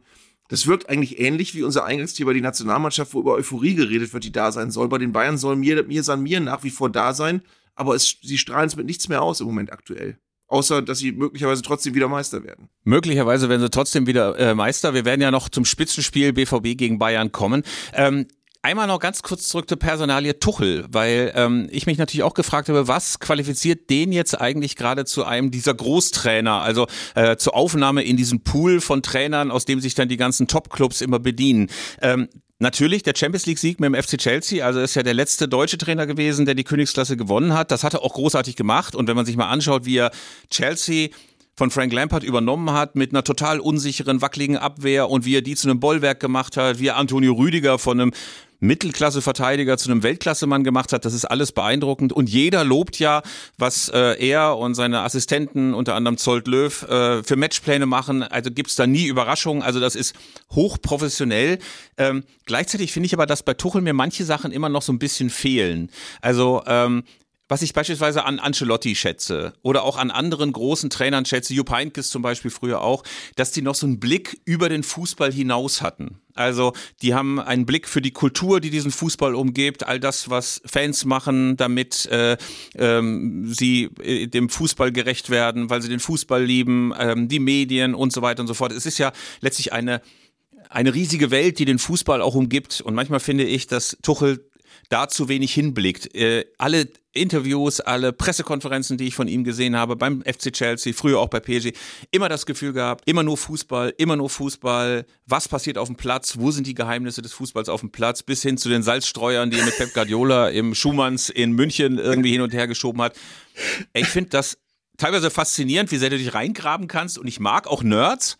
das wirkt eigentlich ähnlich wie unser Eingangsthema die Nationalmannschaft, wo über Euphorie geredet wird, die da sein soll. Bei den Bayern soll mir, mir San mir nach wie vor da sein, aber es, sie strahlen es mit nichts mehr aus im Moment aktuell. Außer, dass sie möglicherweise trotzdem wieder Meister werden. Möglicherweise werden sie trotzdem wieder äh, Meister. Wir werden ja noch zum Spitzenspiel BVB gegen Bayern kommen. Ähm, Einmal noch ganz kurz zurück zur Personalie Tuchel, weil ähm, ich mich natürlich auch gefragt habe, was qualifiziert den jetzt eigentlich gerade zu einem dieser Großtrainer, also äh, zur Aufnahme in diesen Pool von Trainern, aus dem sich dann die ganzen Top-Clubs immer bedienen. Ähm, Natürlich der Champions League Sieg mit dem FC Chelsea, also ist ja der letzte deutsche Trainer gewesen, der die Königsklasse gewonnen hat. Das hat er auch großartig gemacht und wenn man sich mal anschaut, wie er Chelsea von Frank Lampard übernommen hat mit einer total unsicheren, wackeligen Abwehr und wie er die zu einem Bollwerk gemacht hat, wie er Antonio Rüdiger von einem Mittelklasse-Verteidiger zu einem Weltklassemann gemacht hat. Das ist alles beeindruckend. Und jeder lobt ja, was äh, er und seine Assistenten, unter anderem Zolt Löw, äh, für Matchpläne machen. Also gibt's da nie Überraschungen. Also das ist hochprofessionell. Ähm, gleichzeitig finde ich aber, dass bei Tuchel mir manche Sachen immer noch so ein bisschen fehlen. Also ähm, was ich beispielsweise an Ancelotti schätze oder auch an anderen großen Trainern schätze, Jupp Heynckes zum Beispiel früher auch, dass die noch so einen Blick über den Fußball hinaus hatten. Also die haben einen Blick für die Kultur, die diesen Fußball umgibt, all das, was Fans machen, damit äh, ähm, sie äh, dem Fußball gerecht werden, weil sie den Fußball lieben, ähm, die Medien und so weiter und so fort. Es ist ja letztlich eine eine riesige Welt, die den Fußball auch umgibt. Und manchmal finde ich, dass Tuchel da zu wenig hinblickt. Äh, alle Interviews, alle Pressekonferenzen, die ich von ihm gesehen habe, beim FC Chelsea, früher auch bei PSG, immer das Gefühl gehabt, immer nur Fußball, immer nur Fußball. Was passiert auf dem Platz? Wo sind die Geheimnisse des Fußballs auf dem Platz? Bis hin zu den Salzstreuern, die er mit Pep Guardiola im Schumanns in München irgendwie hin und her geschoben hat. Ich finde das teilweise faszinierend, wie sehr du dich reingraben kannst. Und ich mag auch Nerds.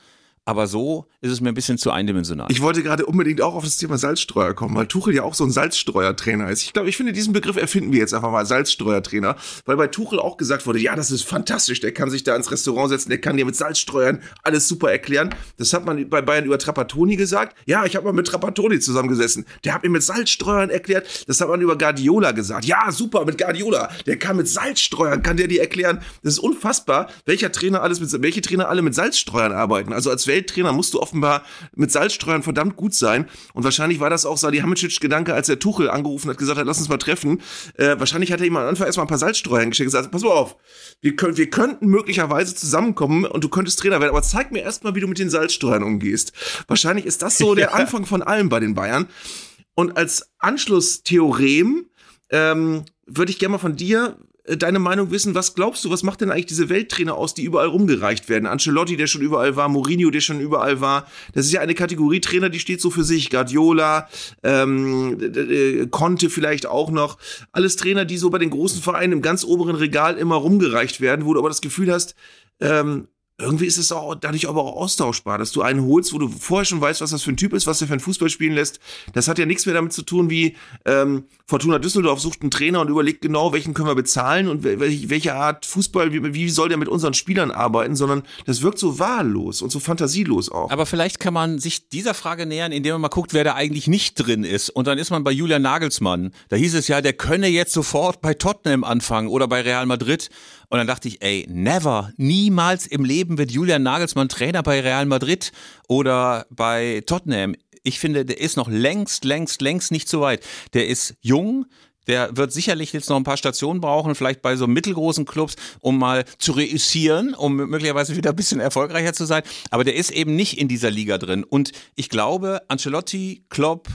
Aber so ist es mir ein bisschen zu eindimensional. Ich wollte gerade unbedingt auch auf das Thema Salzstreuer kommen, weil Tuchel ja auch so ein Salzstreuertrainer ist. Ich glaube, ich finde, diesen Begriff erfinden wir jetzt einfach mal, Salzstreuertrainer, weil bei Tuchel auch gesagt wurde, ja, das ist fantastisch, der kann sich da ins Restaurant setzen, der kann dir mit Salzstreuern alles super erklären. Das hat man bei Bayern über Trapattoni gesagt. Ja, ich habe mal mit Trapattoni zusammengesessen. Der hat mir mit Salzstreuern erklärt. Das hat man über Guardiola gesagt. Ja, super, mit Guardiola. Der kann mit Salzstreuern, kann der dir erklären. Das ist unfassbar, welcher Trainer alles mit, welche Trainer alle mit Salzstreuern arbeiten. Also als Welttrainer musst du offenbar mit Salzstreuern verdammt gut sein. Und wahrscheinlich war das auch Salihamidzic Gedanke, als der Tuchel angerufen hat, gesagt hat, lass uns mal treffen. Äh, wahrscheinlich hat er ihm am Anfang erstmal ein paar Salzstreuern geschickt und gesagt, pass mal auf, wir, können, wir könnten möglicherweise zusammenkommen und du könntest Trainer werden, aber zeig mir erstmal, wie du mit den Salzstreuern umgehst. Wahrscheinlich ist das so der Anfang von allem bei den Bayern. Und als Anschlusstheorem ähm, würde ich gerne mal von dir deine Meinung wissen. Was glaubst du, was macht denn eigentlich diese Welttrainer aus, die überall rumgereicht werden? Ancelotti, der schon überall war, Mourinho, der schon überall war. Das ist ja eine Kategorie Trainer, die steht so für sich. Guardiola, ähm, Conte vielleicht auch noch. Alles Trainer, die so bei den großen Vereinen im ganz oberen Regal immer rumgereicht werden, wo du aber das Gefühl hast, ähm, irgendwie ist es auch dadurch aber auch austauschbar, dass du einen holst, wo du vorher schon weißt, was das für ein Typ ist, was der für ein Fußball spielen lässt. Das hat ja nichts mehr damit zu tun, wie ähm, Fortuna Düsseldorf sucht einen Trainer und überlegt genau, welchen können wir bezahlen und welche, welche Art Fußball, wie, wie soll der mit unseren Spielern arbeiten, sondern das wirkt so wahllos und so fantasielos auch. Aber vielleicht kann man sich dieser Frage nähern, indem man mal guckt, wer da eigentlich nicht drin ist. Und dann ist man bei Julian Nagelsmann. Da hieß es ja, der könne jetzt sofort bei Tottenham anfangen oder bei Real Madrid. Und dann dachte ich, ey, never, niemals im Leben wird Julian Nagelsmann Trainer bei Real Madrid oder bei Tottenham. Ich finde, der ist noch längst, längst, längst nicht so weit. Der ist jung, der wird sicherlich jetzt noch ein paar Stationen brauchen, vielleicht bei so mittelgroßen Clubs, um mal zu reüssieren, um möglicherweise wieder ein bisschen erfolgreicher zu sein. Aber der ist eben nicht in dieser Liga drin. Und ich glaube, Ancelotti, Klopp,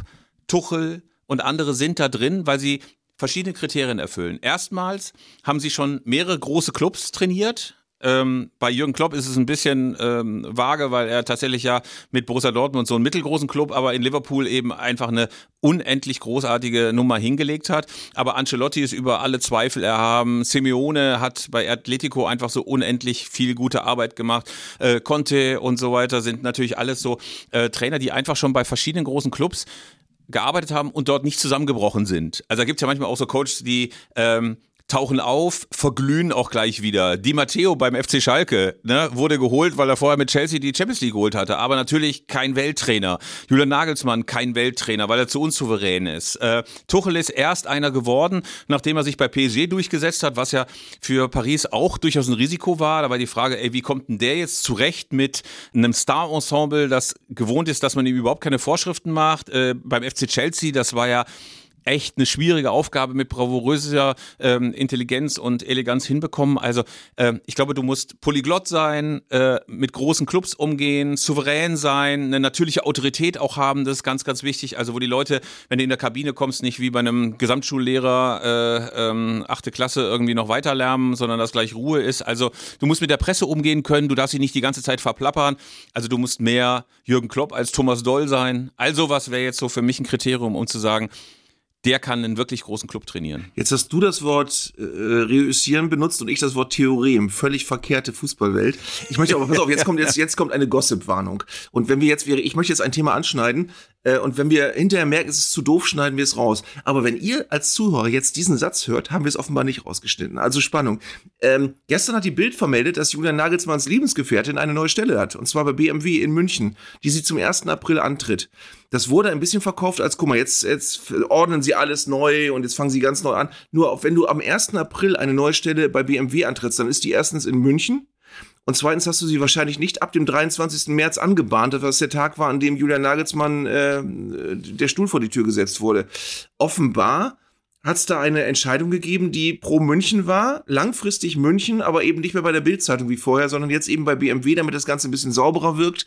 Tuchel und andere sind da drin, weil sie verschiedene Kriterien erfüllen. Erstmals haben sie schon mehrere große Clubs trainiert. Ähm, bei Jürgen Klopp ist es ein bisschen ähm, vage, weil er tatsächlich ja mit Borussia Dortmund so einen mittelgroßen Club, aber in Liverpool eben einfach eine unendlich großartige Nummer hingelegt hat. Aber Ancelotti ist über alle Zweifel erhaben. Simeone hat bei Atletico einfach so unendlich viel gute Arbeit gemacht. Äh, Conte und so weiter sind natürlich alles so äh, Trainer, die einfach schon bei verschiedenen großen Clubs gearbeitet haben und dort nicht zusammengebrochen sind. Also da gibt es ja manchmal auch so Coaches, die ähm, tauchen auf, verglühen auch gleich wieder. Di Matteo beim FC Schalke ne, wurde geholt, weil er vorher mit Chelsea die Champions League geholt hatte, aber natürlich kein Welttrainer. Julian Nagelsmann kein Welttrainer, weil er zu unsouverän ist. Äh, Tuchel ist erst einer geworden, nachdem er sich bei PSG durchgesetzt hat, was ja für Paris auch durchaus ein Risiko war. Da war die Frage, ey, wie kommt denn der jetzt zurecht mit einem Star-Ensemble, das gewohnt ist, dass man ihm überhaupt keine Vorschriften macht. Äh, beim FC Chelsea, das war ja echt eine schwierige Aufgabe mit bravouröser ähm, Intelligenz und Eleganz hinbekommen. Also äh, ich glaube, du musst polyglott sein, äh, mit großen Clubs umgehen, souverän sein, eine natürliche Autorität auch haben, das ist ganz, ganz wichtig. Also wo die Leute, wenn du in der Kabine kommst, nicht wie bei einem Gesamtschullehrer äh, ähm, achte Klasse irgendwie noch weiter lärmen, sondern dass gleich Ruhe ist. Also du musst mit der Presse umgehen können, du darfst dich nicht die ganze Zeit verplappern. Also du musst mehr Jürgen Klopp als Thomas Doll sein. Also was wäre jetzt so für mich ein Kriterium, um zu sagen, der kann einen wirklich großen Club trainieren. Jetzt hast du das Wort äh, reüssieren benutzt und ich das Wort Theorem. Völlig verkehrte Fußballwelt. Ich möchte aber, pass auf, jetzt kommt, jetzt, jetzt kommt eine Gossip-Warnung. Und wenn wir jetzt, ich möchte jetzt ein Thema anschneiden, äh, und wenn wir hinterher merken, es ist zu doof, schneiden wir es raus. Aber wenn ihr als Zuhörer jetzt diesen Satz hört, haben wir es offenbar nicht rausgeschnitten. Also Spannung. Ähm, gestern hat die Bild vermeldet, dass Julian Nagelsmanns Lebensgefährtin eine neue Stelle hat. Und zwar bei BMW in München, die sie zum 1. April antritt. Das wurde ein bisschen verkauft als, guck mal, jetzt, jetzt ordnen sie alles neu und jetzt fangen sie ganz neu an. Nur wenn du am 1. April eine neue Stelle bei BMW antrittst, dann ist die erstens in München. Und zweitens hast du sie wahrscheinlich nicht ab dem 23. März angebahnt, was der Tag war, an dem Julian Nagelsmann äh, der Stuhl vor die Tür gesetzt wurde. Offenbar hat es da eine Entscheidung gegeben, die pro München war, langfristig München, aber eben nicht mehr bei der Bildzeitung wie vorher, sondern jetzt eben bei BMW, damit das Ganze ein bisschen sauberer wirkt.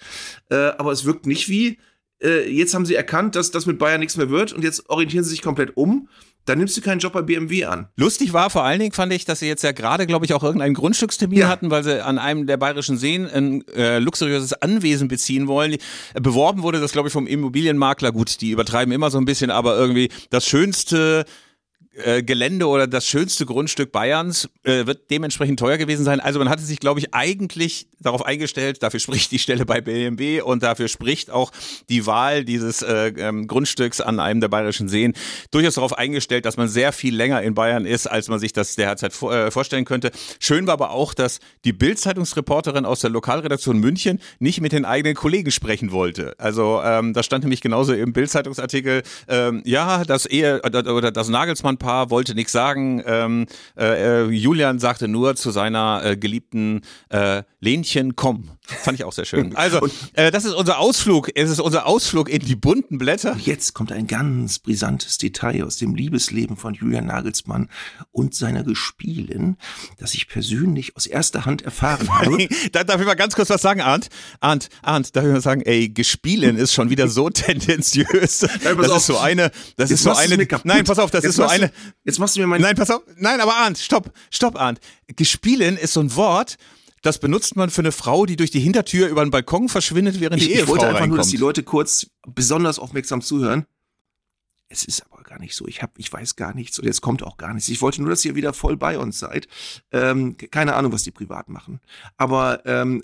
Äh, aber es wirkt nicht wie äh, jetzt haben sie erkannt, dass das mit Bayern nichts mehr wird und jetzt orientieren sie sich komplett um. Dann nimmst du keinen Job bei BMW an. Lustig war vor allen Dingen, fand ich, dass sie jetzt ja gerade, glaube ich, auch irgendeinen Grundstückstermin Ja. hatten, weil sie an einem der bayerischen Seen ein äh, luxuriöses Anwesen beziehen wollen. Beworben wurde das, glaube ich, vom Immobilienmakler. Gut, die übertreiben immer so ein bisschen, aber irgendwie das schönste äh, Gelände oder das schönste Grundstück Bayerns äh, wird dementsprechend teuer gewesen sein. Also man hatte sich, glaube ich, eigentlich darauf eingestellt, dafür spricht die Stelle bei BMW und dafür spricht auch die Wahl dieses äh, ähm, Grundstücks an einem der bayerischen Seen durchaus darauf eingestellt, dass man sehr viel länger in Bayern ist, als man sich das derzeit vor, äh, vorstellen könnte. Schön war aber auch, dass die Bild-Zeitungsreporterin aus der Lokalredaktion München nicht mit den eigenen Kollegen sprechen wollte. Also ähm, da stand nämlich genauso im Bild-Zeitungsartikel, ähm, ja, das Ehe oder oder das Nagelsmann-Paar wollte nichts sagen. Ähm, äh, äh, Julian sagte nur zu seiner äh, geliebten äh, Lenchen, komm. Fand ich auch sehr schön. Also, äh, das ist unser Ausflug. Es ist unser Ausflug in die bunten Blätter. Jetzt kommt ein ganz brisantes Detail aus dem Liebesleben von Julian Nagelsmann und seiner Gespielin, das ich persönlich aus erster Hand erfahren habe. da, darf ich mal ganz kurz was sagen, Arndt? Arndt, Arndt, darf ich mal sagen, ey, gespielen ist schon wieder so tendenziös. pass das auf. ist so eine, das Jetzt ist so eine, nein, pass auf, das Jetzt ist so machst du- eine, Jetzt machst du mir mein. nein, pass auf, nein, aber Arndt, stopp, stopp, Arndt. Gespielen ist so ein Wort, das benutzt man für eine Frau, die durch die Hintertür über den Balkon verschwindet, während ich, die ich Ehefrau wollte einfach nur, dass reinkommt. die Leute kurz besonders aufmerksam zuhören. Es ist aber gar nicht so. Ich hab, ich weiß gar nichts und jetzt kommt auch gar nichts. Ich wollte nur, dass ihr wieder voll bei uns seid. Ähm, keine Ahnung, was die privat machen. Aber ähm,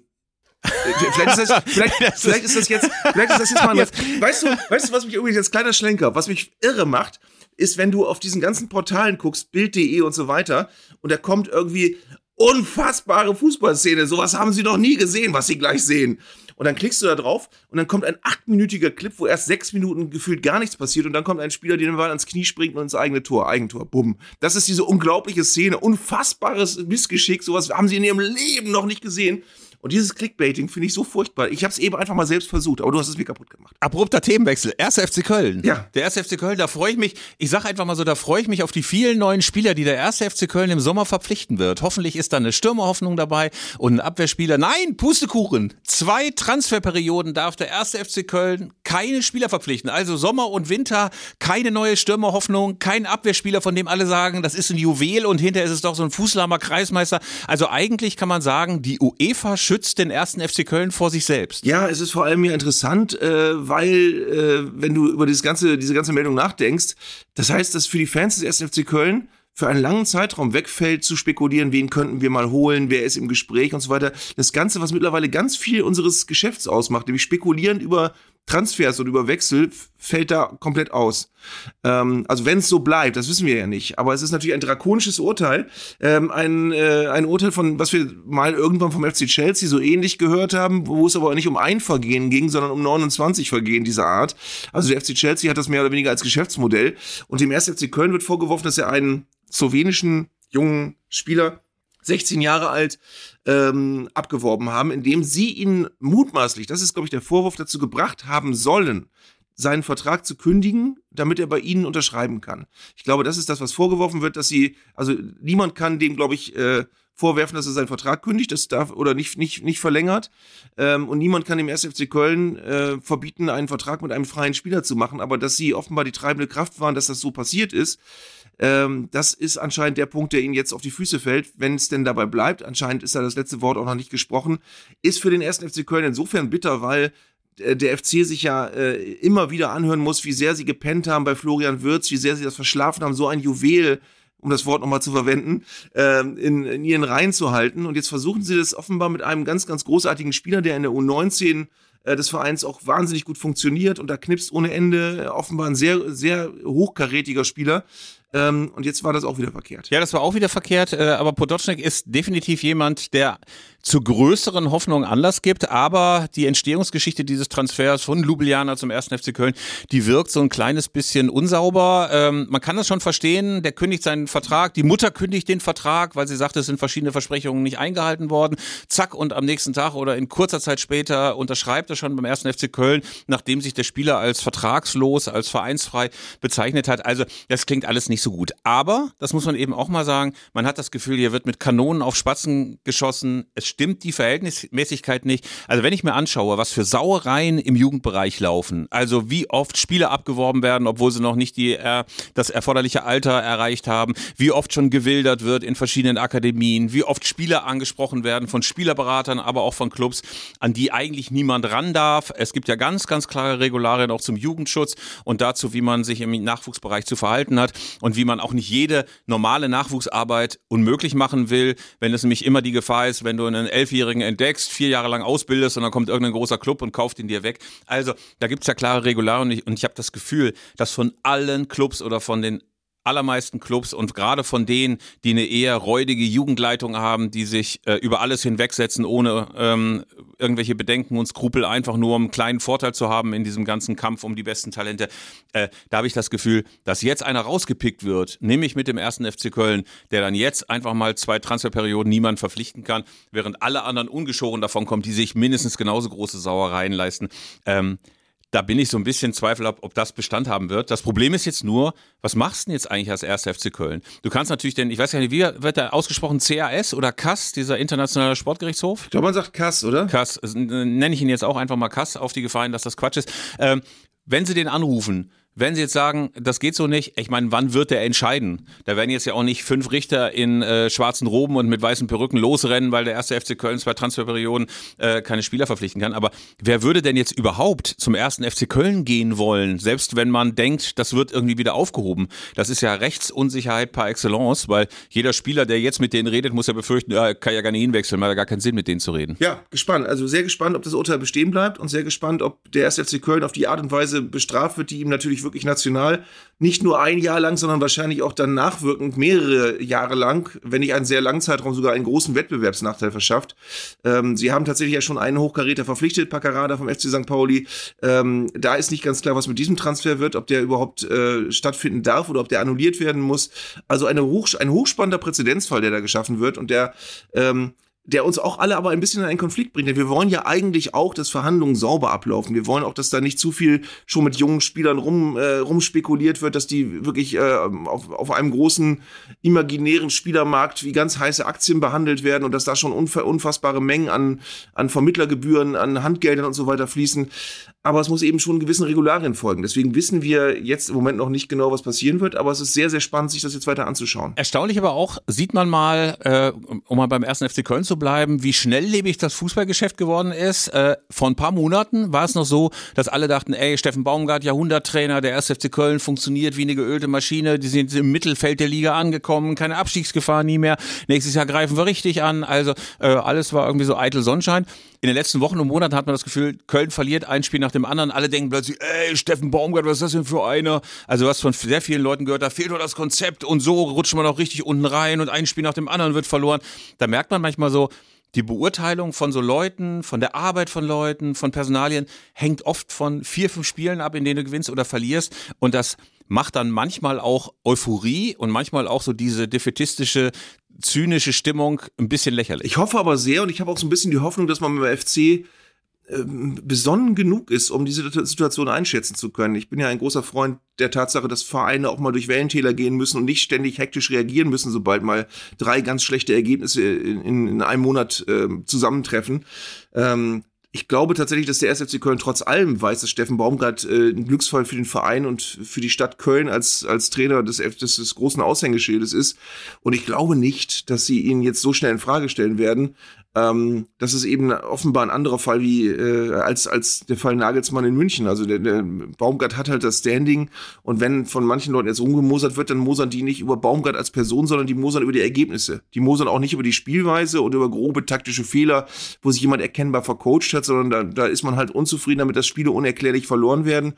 äh, vielleicht ist das, vielleicht, vielleicht ist das jetzt, vielleicht ist das jetzt mal, eine, weißt du, weißt du, was mich übrigens als kleiner Schlenker, was mich irre macht, ist, wenn du auf diesen ganzen Portalen guckst, Bild.de und so weiter, und da kommt irgendwie unfassbare Fußballszene. Sowas haben sie noch nie gesehen, was sie gleich sehen. Und dann klickst du da drauf und dann kommt ein achtminütiger Clip, wo erst sechs Minuten gefühlt gar nichts passiert und dann kommt ein Spieler, der den Ball ans Knie springt und ins eigene Tor, Eigentor, bumm. Das ist diese unglaubliche Szene, unfassbares Missgeschick, sowas haben sie in ihrem Leben noch nicht gesehen. Und dieses Clickbaiting finde ich so furchtbar. Ich habe es eben einfach mal selbst versucht, aber du hast es mir kaputt gemacht. Abrupter Themenwechsel. 1. FC Köln. Ja. Der 1. FC Köln, da freue ich mich, ich sage einfach mal so, da freue ich mich auf die vielen neuen Spieler, die der 1. FC Köln im Sommer verpflichten wird. Hoffentlich ist da eine Stürmerhoffnung dabei und ein Abwehrspieler. Nein, Pustekuchen. Zwei Transferperioden darf der 1. FC Köln keine Spieler verpflichten. Also Sommer und Winter, keine neue Stürmerhoffnung, kein Abwehrspieler, von dem alle sagen, das ist ein Juwel und hinterher ist es doch so ein fußlahmer Kreismeister. Also eigentlich kann man sagen, die UEFA schützt den 1. FC Köln vor sich selbst. Ja, es ist vor allem ja interessant, äh, weil äh, wenn du über dieses ganze, diese ganze Meldung nachdenkst, das heißt, dass für die Fans des 1. FC Köln für einen langen Zeitraum wegfällt, zu spekulieren, wen könnten wir mal holen, wer ist im Gespräch und so weiter. Das Ganze, was mittlerweile ganz viel unseres Geschäfts ausmacht, nämlich spekulieren über Transfers und über Wechsel, fällt da komplett aus. Ähm, also wenn es so bleibt, das wissen wir ja nicht. Aber es ist natürlich ein drakonisches Urteil. Ähm, ein, äh, ein Urteil von, was wir mal irgendwann vom FC Chelsea so ähnlich gehört haben, wo es aber nicht um ein Vergehen ging, sondern um 29 Vergehen dieser Art. Also der FC Chelsea hat das mehr oder weniger als Geschäftsmodell. Und dem 1. FC Köln wird vorgeworfen, dass er einen slowenischen jungen Spieler 16 Jahre alt ähm, abgeworben haben, indem sie ihn mutmaßlich, das ist glaube ich der Vorwurf, dazu gebracht haben sollen, seinen Vertrag zu kündigen, damit er bei ihnen unterschreiben kann. Ich glaube, das ist das, was vorgeworfen wird, dass sie, also niemand kann dem, glaube ich, äh, vorwerfen, dass er seinen Vertrag kündigt, das darf oder nicht nicht nicht verlängert. Ähm, und niemand kann dem 1. FC Köln äh, verbieten, einen Vertrag mit einem freien Spieler zu machen. Aber dass sie offenbar die treibende Kraft waren, dass das so passiert ist, ähm, das ist anscheinend der Punkt, der ihnen jetzt auf die Füße fällt, wenn es denn dabei bleibt. Anscheinend ist da das letzte Wort auch noch nicht gesprochen. Ist für den 1. FC Köln insofern bitter, weil äh, der FC sich ja äh, immer wieder anhören muss, wie sehr sie gepennt haben bei Florian Würz, wie sehr sie das verschlafen haben, so ein Juwel um das Wort nochmal zu verwenden, äh, in, in ihren Reihen zu halten. Und jetzt versuchen sie das offenbar mit einem ganz, ganz großartigen Spieler, der in der U19 äh, des Vereins auch wahnsinnig gut funktioniert und da knipst ohne Ende offenbar ein sehr, sehr hochkarätiger Spieler. Ähm, und jetzt war das auch wieder verkehrt. Ja, das war auch wieder verkehrt, äh, aber Podocznik ist definitiv jemand, der zu größeren Hoffnungen Anlass gibt, aber die Entstehungsgeschichte dieses Transfers von Ljubljana zum 1. FC Köln, die wirkt so ein kleines bisschen unsauber. Ähm, man kann das schon verstehen, der kündigt seinen Vertrag, die Mutter kündigt den Vertrag, weil sie sagt, es sind verschiedene Versprechungen nicht eingehalten worden. Zack, und am nächsten Tag oder in kurzer Zeit später unterschreibt er schon beim 1. FC Köln, nachdem sich der Spieler als vertragslos, als vereinsfrei bezeichnet hat. Also das klingt alles nicht so gut. Aber, das muss man eben auch mal sagen, man hat das Gefühl, hier wird mit Kanonen auf Spatzen geschossen. Es stimmt die Verhältnismäßigkeit nicht. Also wenn ich mir anschaue, was für Sauereien im Jugendbereich laufen, also wie oft Spieler abgeworben werden, obwohl sie noch nicht die, äh, das erforderliche Alter erreicht haben, wie oft schon gewildert wird in verschiedenen Akademien, wie oft Spieler angesprochen werden von Spielerberatern, aber auch von Clubs, an die eigentlich niemand ran darf. Es gibt ja ganz, ganz klare Regularien auch zum Jugendschutz und dazu, wie man sich im Nachwuchsbereich zu verhalten hat und wie man auch nicht jede normale Nachwuchsarbeit unmöglich machen will, wenn es nämlich immer die Gefahr ist, wenn du einen Elfjährigen entdeckst, vier Jahre lang ausbildest und dann kommt irgendein großer Club und kauft ihn dir weg. Also da gibt's ja klare Regularien und ich, und ich habe das Gefühl, dass von allen Clubs oder von den allermeisten Clubs und gerade von denen, die eine eher räudige Jugendleitung haben, die sich äh, über alles hinwegsetzen, ohne ähm, irgendwelche Bedenken und Skrupel, einfach nur um einen kleinen Vorteil zu haben in diesem ganzen Kampf um die besten Talente. Äh, da habe ich das Gefühl, dass jetzt einer rausgepickt wird, nämlich mit dem ersten FC Köln, der dann jetzt einfach mal zwei Transferperioden niemand verpflichten kann, während alle anderen ungeschoren davon kommen, die sich mindestens genauso große Sauereien leisten. Ähm, da bin ich so ein bisschen Zweifel, ob, ob das Bestand haben wird. Das Problem ist jetzt nur, was machst du denn jetzt eigentlich als erster FC Köln? Du kannst natürlich denn, ich weiß ja nicht, wie wird da ausgesprochen, CAS oder CAS, dieser internationale Sportgerichtshof? Ich glaube, man sagt CAS, oder? CAS, äh, nenne ich ihn jetzt auch einfach mal CAS, auf die Gefahr hin, dass das Quatsch ist. Ähm, wenn sie den anrufen, wenn Sie jetzt sagen, das geht so nicht, ich meine, wann wird der entscheiden? Da werden jetzt ja auch nicht fünf Richter in äh, schwarzen Roben und mit weißen Perücken losrennen, weil der erste FC Köln zwei Transferperioden äh, keine Spieler verpflichten kann. Aber wer würde denn jetzt überhaupt zum ersten FC Köln gehen wollen, selbst wenn man denkt, das wird irgendwie wieder aufgehoben? Das ist ja Rechtsunsicherheit par excellence, weil jeder Spieler, der jetzt mit denen redet, muss ja befürchten, ja, kann ja gar nicht hinwechseln, weil er gar keinen Sinn mit denen zu reden. Ja, gespannt. Also sehr gespannt, ob das Urteil bestehen bleibt und sehr gespannt, ob der erste FC Köln auf die Art und Weise bestraft wird, die ihm natürlich wirklich national nicht nur ein Jahr lang, sondern wahrscheinlich auch dann nachwirkend mehrere Jahre lang, wenn nicht einen sehr langen Zeitraum sogar einen großen Wettbewerbsnachteil verschafft. Ähm, sie haben tatsächlich ja schon einen Hochkaräter verpflichtet, Paccarada vom FC St. Pauli. Ähm, da ist nicht ganz klar, was mit diesem Transfer wird, ob der überhaupt äh, stattfinden darf oder ob der annulliert werden muss. Also eine hoch, ein hochspannender Präzedenzfall, der da geschaffen wird und der ähm, der uns auch alle aber ein bisschen in einen Konflikt bringt. Denn wir wollen ja eigentlich auch, dass Verhandlungen sauber ablaufen. Wir wollen auch, dass da nicht zu viel schon mit jungen Spielern rum, äh, rumspekuliert wird, dass die wirklich äh, auf, auf einem großen imaginären Spielermarkt wie ganz heiße Aktien behandelt werden und dass da schon unfassbare Mengen an, an Vermittlergebühren, an Handgeldern und so weiter fließen aber es muss eben schon gewissen Regularien folgen. Deswegen wissen wir jetzt im Moment noch nicht genau, was passieren wird, aber es ist sehr, sehr spannend, sich das jetzt weiter anzuschauen. Erstaunlich aber auch, sieht man mal, äh, um mal beim ersten FC Köln zu bleiben, wie schnelllebig das Fußballgeschäft geworden ist. Äh, vor ein paar Monaten war es noch so, dass alle dachten, ey, Steffen Baumgart, Jahrhunderttrainer, der erste FC Köln funktioniert wie eine geölte Maschine, die sind im Mittelfeld der Liga angekommen, keine Abstiegsgefahr nie mehr. Nächstes Jahr greifen wir richtig an. Also äh, alles war irgendwie so eitel Sonnenschein in den letzten Wochen und Monaten hat man das Gefühl, Köln verliert ein Spiel nach dem anderen. Alle denken plötzlich, ey, Steffen Baumgart, was ist das denn für einer? Also was von sehr vielen Leuten gehört, da fehlt nur das Konzept und so rutscht man auch richtig unten rein und ein Spiel nach dem anderen wird verloren. Da merkt man manchmal so, die Beurteilung von so Leuten, von der Arbeit von Leuten, von Personalien hängt oft von vier, fünf Spielen ab, in denen du gewinnst oder verlierst. Und das macht dann manchmal auch Euphorie und manchmal auch so diese defetistische zynische Stimmung ein bisschen lächerlich. Ich hoffe aber sehr und ich habe auch so ein bisschen die Hoffnung, dass man beim FC ähm, besonnen genug ist, um diese Situation einschätzen zu können. Ich bin ja ein großer Freund der Tatsache, dass Vereine auch mal durch Wellentäler gehen müssen und nicht ständig hektisch reagieren müssen, sobald mal drei ganz schlechte Ergebnisse in, in einem Monat äh, zusammentreffen. Ähm, ich glaube tatsächlich, dass der SFC Köln trotz allem weiß, dass Steffen Baumgart äh, ein Glücksfall für den Verein und für die Stadt Köln als, als Trainer des, des, des großen Aushängeschildes ist. Und ich glaube nicht, dass sie ihn jetzt so schnell in Frage stellen werden. Ähm, das ist eben offenbar ein anderer Fall wie äh, als, als der Fall Nagelsmann in München. Also der, der Baumgart hat halt das Standing und wenn von manchen Leuten jetzt rumgemosert wird, dann mosern die nicht über Baumgart als Person, sondern die mosern über die Ergebnisse. Die mosern auch nicht über die Spielweise oder über grobe taktische Fehler, wo sich jemand erkennbar vercoacht hat, sondern da, da ist man halt unzufrieden damit, dass Spiele unerklärlich verloren werden.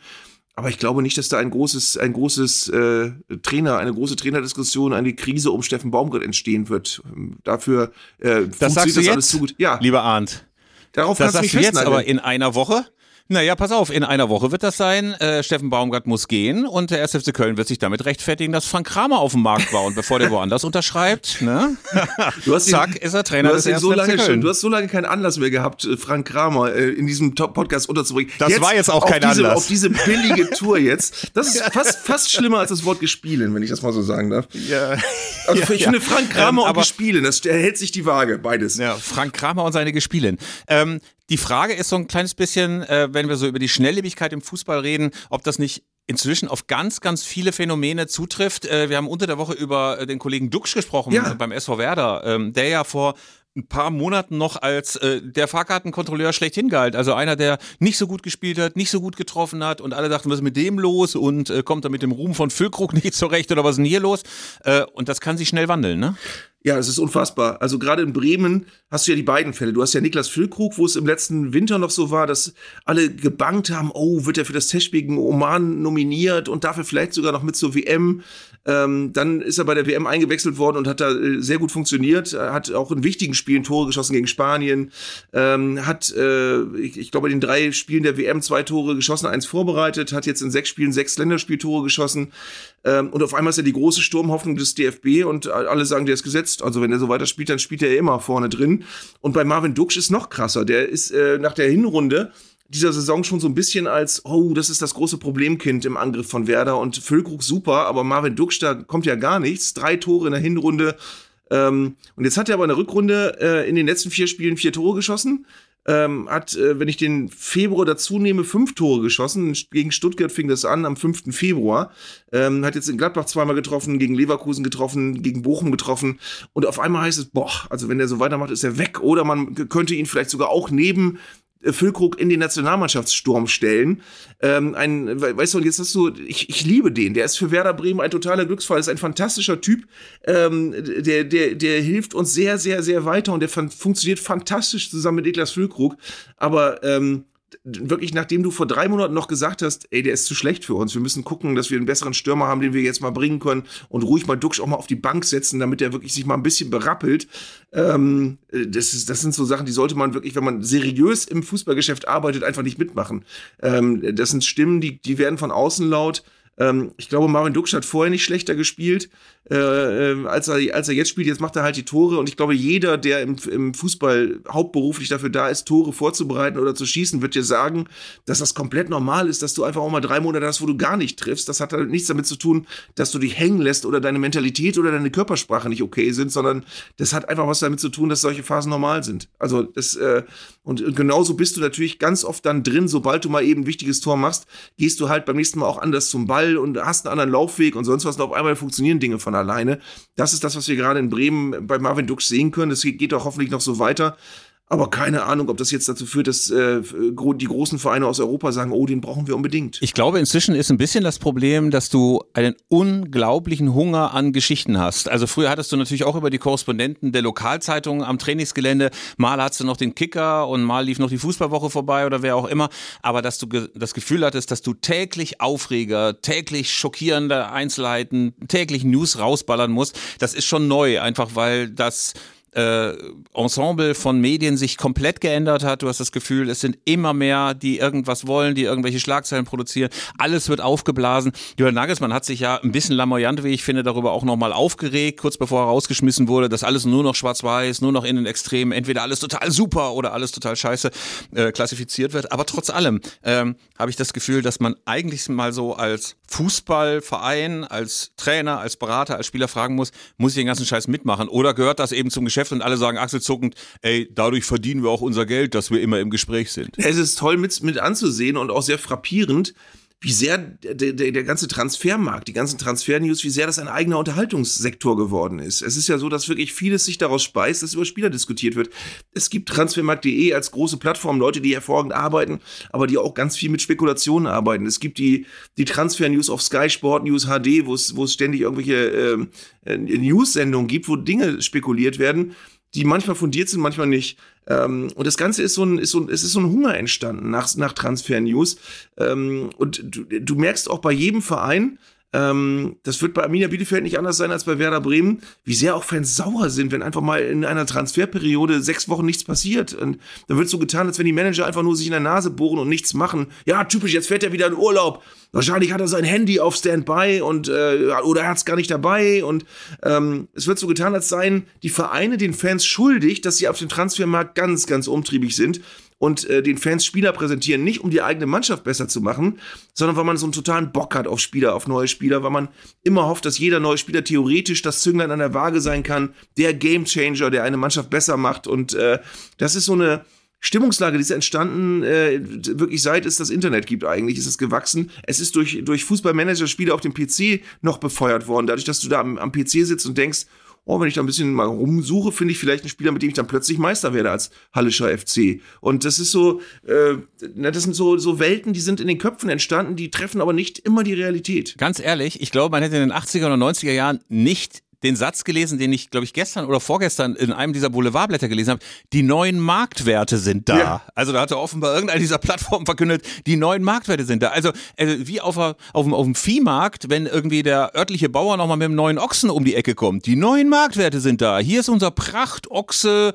Aber ich glaube nicht, dass da ein großes, ein großes äh, Trainer, eine große Trainerdiskussion, eine Krise um Steffen Baumgart entstehen wird. Dafür äh, das sagst du jetzt, alles zu gut. Ja, lieber Arndt. Darauf das kannst du mich jetzt aber in einer Woche. Naja, pass auf, in einer Woche wird das sein. Äh, Steffen Baumgart muss gehen und der 1. FC Köln wird sich damit rechtfertigen, dass Frank Kramer auf dem Markt war und bevor der woanders unterschreibt, ne? Du hast Zack, ihn, ist er Trainer du hast des 1. So lange FC Köln. Schon, du hast so lange keinen Anlass mehr gehabt, äh, Frank Kramer äh, in diesem Podcast unterzubringen. Das jetzt war jetzt auch kein diese, Anlass. Auf diese billige Tour jetzt. Das ist fast, fast schlimmer als das Wort gespielen, wenn ich das mal so sagen darf. Ja. Also ja, ich ja. finde Frank Kramer ähm, und gespielen, das hält sich die Waage, beides. Ja, Frank Kramer und seine Gespielen. Ähm, die Frage ist so ein kleines bisschen, äh, wenn wir so über die Schnelllebigkeit im Fußball reden, ob das nicht inzwischen auf ganz, ganz viele Phänomene zutrifft. Äh, wir haben unter der Woche über äh, den Kollegen Duxch gesprochen ja. beim SV Werder, ähm, der ja vor ein paar Monaten noch als äh, der Fahrkartenkontrolleur schlechthin galt. Also einer, der nicht so gut gespielt hat, nicht so gut getroffen hat und alle dachten, was ist mit dem los und äh, kommt da mit dem Ruhm von Füllkrug nicht zurecht oder was ist denn hier los? Äh, und das kann sich schnell wandeln, ne? Ja, es ist unfassbar. Also gerade in Bremen hast du ja die beiden Fälle. Du hast ja Niklas Füllkrug, wo es im letzten Winter noch so war, dass alle gebankt haben, oh, wird er für das Testspiel gegen Oman nominiert und dafür vielleicht sogar noch mit zur WM. Ähm, dann ist er bei der WM eingewechselt worden und hat da äh, sehr gut funktioniert. Er hat auch in wichtigen Spielen Tore geschossen gegen Spanien. Ähm, hat, äh, ich, ich glaube, in den drei Spielen der WM zwei Tore geschossen, eins vorbereitet. Hat jetzt in sechs Spielen sechs Länderspieltore geschossen. Ähm, und auf einmal ist er die große Sturmhoffnung des DFB und alle sagen, der ist gesetzt. Also wenn er so weiter spielt, dann spielt er immer vorne drin. Und bei Marvin Duksch ist noch krasser. Der ist äh, nach der Hinrunde dieser Saison schon so ein bisschen als, oh, das ist das große Problemkind im Angriff von Werder und Füllkrug super, aber Marvin Duksch, da kommt ja gar nichts. Drei Tore in der Hinrunde. Ähm, und jetzt hat er aber in der Rückrunde äh, in den letzten vier Spielen vier Tore geschossen. Ähm, hat, äh, wenn ich den Februar dazu nehme, fünf Tore geschossen. Gegen Stuttgart fing das an am 5. Februar. Ähm, hat jetzt in Gladbach zweimal getroffen, gegen Leverkusen getroffen, gegen Bochum getroffen. Und auf einmal heißt es, boah, also wenn der so weitermacht, ist er weg. Oder man könnte ihn vielleicht sogar auch neben Füllkrug in den Nationalmannschaftssturm stellen. Ähm, ein, weißt du, jetzt hast du, ich, ich liebe den, der ist für Werder Bremen ein totaler Glücksfall, ist ein fantastischer Typ, ähm, der, der, der hilft uns sehr, sehr, sehr weiter und der funktioniert fantastisch zusammen mit Niklas Füllkrug, aber ähm, wirklich, nachdem du vor drei Monaten noch gesagt hast, ey, der ist zu schlecht für uns, wir müssen gucken, dass wir einen besseren Stürmer haben, den wir jetzt mal bringen können und ruhig mal Duxch auch mal auf die Bank setzen, damit der wirklich sich mal ein bisschen berappelt. Ähm, das, ist, das sind so Sachen, die sollte man wirklich, wenn man seriös im Fußballgeschäft arbeitet, einfach nicht mitmachen. Ähm, das sind Stimmen, die, die werden von außen laut. Ähm, ich glaube, Marvin Duksch hat vorher nicht schlechter gespielt, äh, äh, als, er, als er jetzt spielt. Jetzt macht er halt die Tore und ich glaube, jeder, der im, im Fußball hauptberuflich dafür da ist, Tore vorzubereiten oder zu schießen, wird dir sagen, dass das komplett normal ist, dass du einfach auch mal drei Monate hast, wo du gar nicht triffst. Das hat halt nichts damit zu tun, dass du dich hängen lässt oder deine Mentalität oder deine Körpersprache nicht okay sind, sondern das hat einfach was damit zu tun, dass solche Phasen normal sind. Also das, äh, und genauso bist du natürlich ganz oft dann drin, sobald du mal eben ein wichtiges Tor machst, gehst du halt beim nächsten Mal auch anders zum Ball und hast einen anderen Laufweg und sonst was. Und auf einmal funktionieren Dinge von alleine. Das ist das, was wir gerade in Bremen bei Marvin Dux sehen können. Das geht auch hoffentlich noch so weiter. Aber keine Ahnung, ob das jetzt dazu führt, dass äh, die großen Vereine aus Europa sagen, oh, den brauchen wir unbedingt. Ich glaube, inzwischen ist ein bisschen das Problem, dass du einen unglaublichen Hunger an Geschichten hast. Also früher hattest du natürlich auch über die Korrespondenten der Lokalzeitungen am Trainingsgelände. Mal hattest du noch den Kicker und mal lief noch die Fußballwoche vorbei oder wer auch immer. Aber dass du ge das Gefühl hattest, dass du täglich Aufreger, täglich schockierende Einzelheiten, täglich News rausballern musst, das ist schon neu. Einfach weil das äh, Ensemble von Medien sich komplett geändert hat. Du hast das Gefühl, es sind immer mehr, die irgendwas wollen, die irgendwelche Schlagzeilen produzieren. Alles wird aufgeblasen. Jürgen Nagelsmann hat sich ja ein bisschen lamoyant, wie ich finde, darüber auch nochmal aufgeregt, kurz bevor er rausgeschmissen wurde, dass alles nur noch schwarz-weiß, nur noch in den Extremen, entweder alles total super oder alles total scheiße äh, klassifiziert wird. Aber trotz allem ähm, habe ich das Gefühl, dass man eigentlich mal so als Fußballverein, als Trainer, als Berater, als Spieler fragen muss, muss ich den ganzen Scheiß mitmachen oder gehört das eben zum Geschäft Geschäft und alle sagen achselzuckend, ey, dadurch verdienen wir auch unser Geld, dass wir immer im Gespräch sind. Es ist toll mit, mit anzusehen und auch sehr frappierend, wie sehr der, der, der ganze Transfermarkt, die ganzen Transfernews, wie sehr das ein eigener Unterhaltungssektor geworden ist. Es ist ja so, dass wirklich vieles sich daraus speist, dass über Spieler diskutiert wird. Es gibt Transfermarkt.de als große Plattform, Leute, die hervorragend arbeiten, aber die auch ganz viel mit Spekulationen arbeiten. Es gibt die, die Transfer-News auf Sky Sport News HD, wo es, wo es ständig irgendwelche äh, News-Sendungen gibt, wo Dinge spekuliert werden die manchmal fundiert sind, manchmal nicht. Ähm, und das Ganze ist so ein, ist so, es ist so ein Hunger entstanden nach, nach Transfer-News. Ähm, und du, du merkst auch bei jedem Verein, ähm, das wird bei Arminia Bielefeld nicht anders sein als bei Werder Bremen, wie sehr auch Fans sauer sind, wenn einfach mal in einer Transferperiode sechs Wochen nichts passiert. Und dann wird so getan, als wenn die Manager einfach nur sich in der Nase bohren und nichts machen. Ja, typisch, jetzt fährt er wieder in Urlaub. Wahrscheinlich hat er sein Handy auf Standby und äh, oder er hat es gar nicht dabei. Und ähm, es wird so getan, als seien die Vereine den Fans schuldig, dass sie auf dem Transfermarkt ganz, ganz umtriebig sind und äh, den Fans Spieler präsentieren, nicht um die eigene Mannschaft besser zu machen, sondern weil man so einen totalen Bock hat auf Spieler, auf neue Spieler, weil man immer hofft, dass jeder neue Spieler theoretisch das Zünglein an der Waage sein kann, der Gamechanger, der eine Mannschaft besser macht. Und äh, das ist so eine Stimmungslage, die ist entstanden, äh, wirklich seit es das Internet gibt eigentlich, ist es gewachsen. Es ist durch, durch Fußballmanager-Spiele auf dem PC noch befeuert worden, dadurch, dass du da am, am PC sitzt und denkst, oh, wenn ich da ein bisschen mal rumsuche, finde ich vielleicht einen Spieler, mit dem ich dann plötzlich Meister werde als Hallischer FC. Und das ist so, äh, das sind so, so Welten, die sind in den Köpfen entstanden, die treffen aber nicht immer die Realität. Ganz ehrlich, ich glaube, man hätte in den 80er oder 90er Jahren nicht den Satz gelesen, den ich, glaube ich, gestern oder vorgestern in einem dieser Boulevardblätter gelesen habe. Die neuen Marktwerte sind da. Ja. Also da hatte offenbar irgendeine dieser Plattformen verkündet, die neuen Marktwerte sind da. Also äh, wie auf, auf, auf, dem, auf dem Viehmarkt, wenn irgendwie der örtliche Bauer nochmal mit einem neuen Ochsen um die Ecke kommt. Die neuen Marktwerte sind da. Hier ist unser Prachtochse.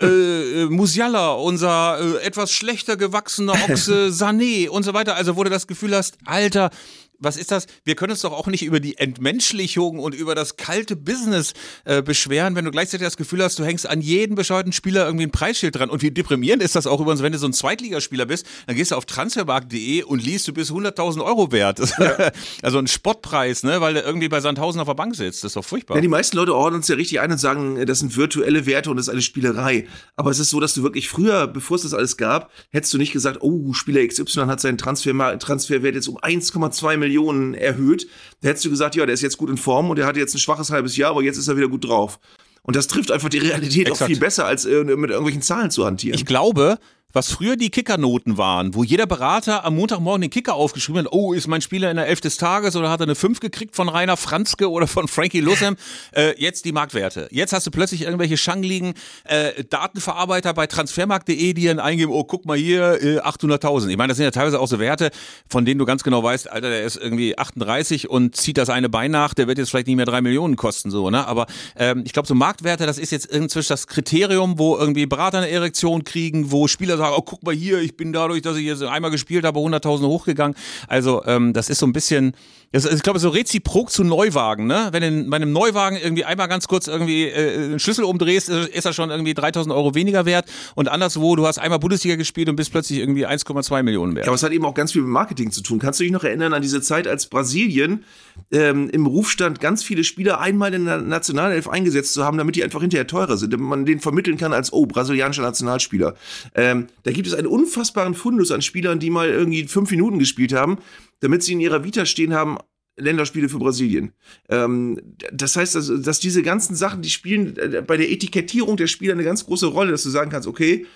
Äh, äh, Musiala, unser äh, etwas schlechter gewachsener Ochse Sané und so weiter. Also wo du das Gefühl hast, Alter, was ist das? Wir können uns doch auch nicht über die Entmenschlichung und über das kalte Business äh, beschweren, wenn du gleichzeitig das Gefühl hast, du hängst an jeden bescheuerten Spieler irgendwie ein Preisschild dran. Und wie deprimierend ist das auch übrigens, wenn du so ein Zweitligaspieler bist, dann gehst du auf transfermarkt.de und liest, du bist 100.000 Euro wert. Ja. also ein Spottpreis, ne, weil der irgendwie bei Sandhausen auf der Bank sitzt. Das ist doch furchtbar. Ja, die meisten Leute ordnen es ja richtig ein und sagen, das sind virtuelle Werte und das ist eine Spielerei. Aber es ist so, dass du wirklich früher, bevor es das alles gab, hättest du nicht gesagt, oh, Spieler XY hat seinen Transfer Transferwert jetzt um 1,2 Millionen Millionen erhöht, da hättest du gesagt, ja, der ist jetzt gut in Form und der hatte jetzt ein schwaches halbes Jahr, aber jetzt ist er wieder gut drauf. Und das trifft einfach die Realität Exakt. auch viel besser, als äh, mit irgendwelchen Zahlen zu hantieren. Ich glaube, was früher die Kickernoten waren, wo jeder Berater am Montagmorgen den Kicker aufgeschrieben hat, oh, ist mein Spieler in der Elf des Tages oder hat er eine 5 gekriegt von Rainer Franzke oder von Frankie Lussem, äh, jetzt die Marktwerte. Jetzt hast du plötzlich irgendwelche schangligen äh, Datenverarbeiter bei transfermarkt.de, die dann eingeben, oh, guck mal hier, äh, 800.000. Ich meine, das sind ja teilweise auch so Werte, von denen du ganz genau weißt, Alter, der ist irgendwie 38 und zieht das eine Bein nach, der wird jetzt vielleicht nicht mehr drei Millionen kosten, so, ne? Aber ähm, ich glaube, so Marktwerte, das ist jetzt inzwischen das Kriterium, wo irgendwie Berater eine Erektion kriegen, wo Spieler sagen, oh, guck mal hier, ich bin dadurch, dass ich jetzt einmal gespielt habe, 100.000 hochgegangen. Also ähm, das ist so ein bisschen, das, ich glaube, so reziprok zu Neuwagen, ne? Wenn in, bei einem Neuwagen irgendwie einmal ganz kurz irgendwie äh, einen Schlüssel umdrehst, ist er schon irgendwie 3.000 Euro weniger wert und anderswo, du hast einmal Bundesliga gespielt und bist plötzlich irgendwie 1,2 Millionen wert. Ja, aber es hat eben auch ganz viel mit Marketing zu tun. Kannst du dich noch erinnern an diese Zeit, als Brasilien ähm, im Ruf stand, ganz viele Spieler einmal in der Nationalelf eingesetzt zu haben, damit die einfach hinterher teurer sind, damit man den vermitteln kann als, oh, brasilianischer Nationalspieler. Ähm, da gibt es einen unfassbaren Fundus an Spielern, die mal irgendwie fünf Minuten gespielt haben, damit sie in ihrer Vita stehen haben, Länderspiele für Brasilien. Ähm, das heißt, dass, dass diese ganzen Sachen, die spielen äh, bei der Etikettierung der Spieler eine ganz große Rolle, dass du sagen kannst, okay,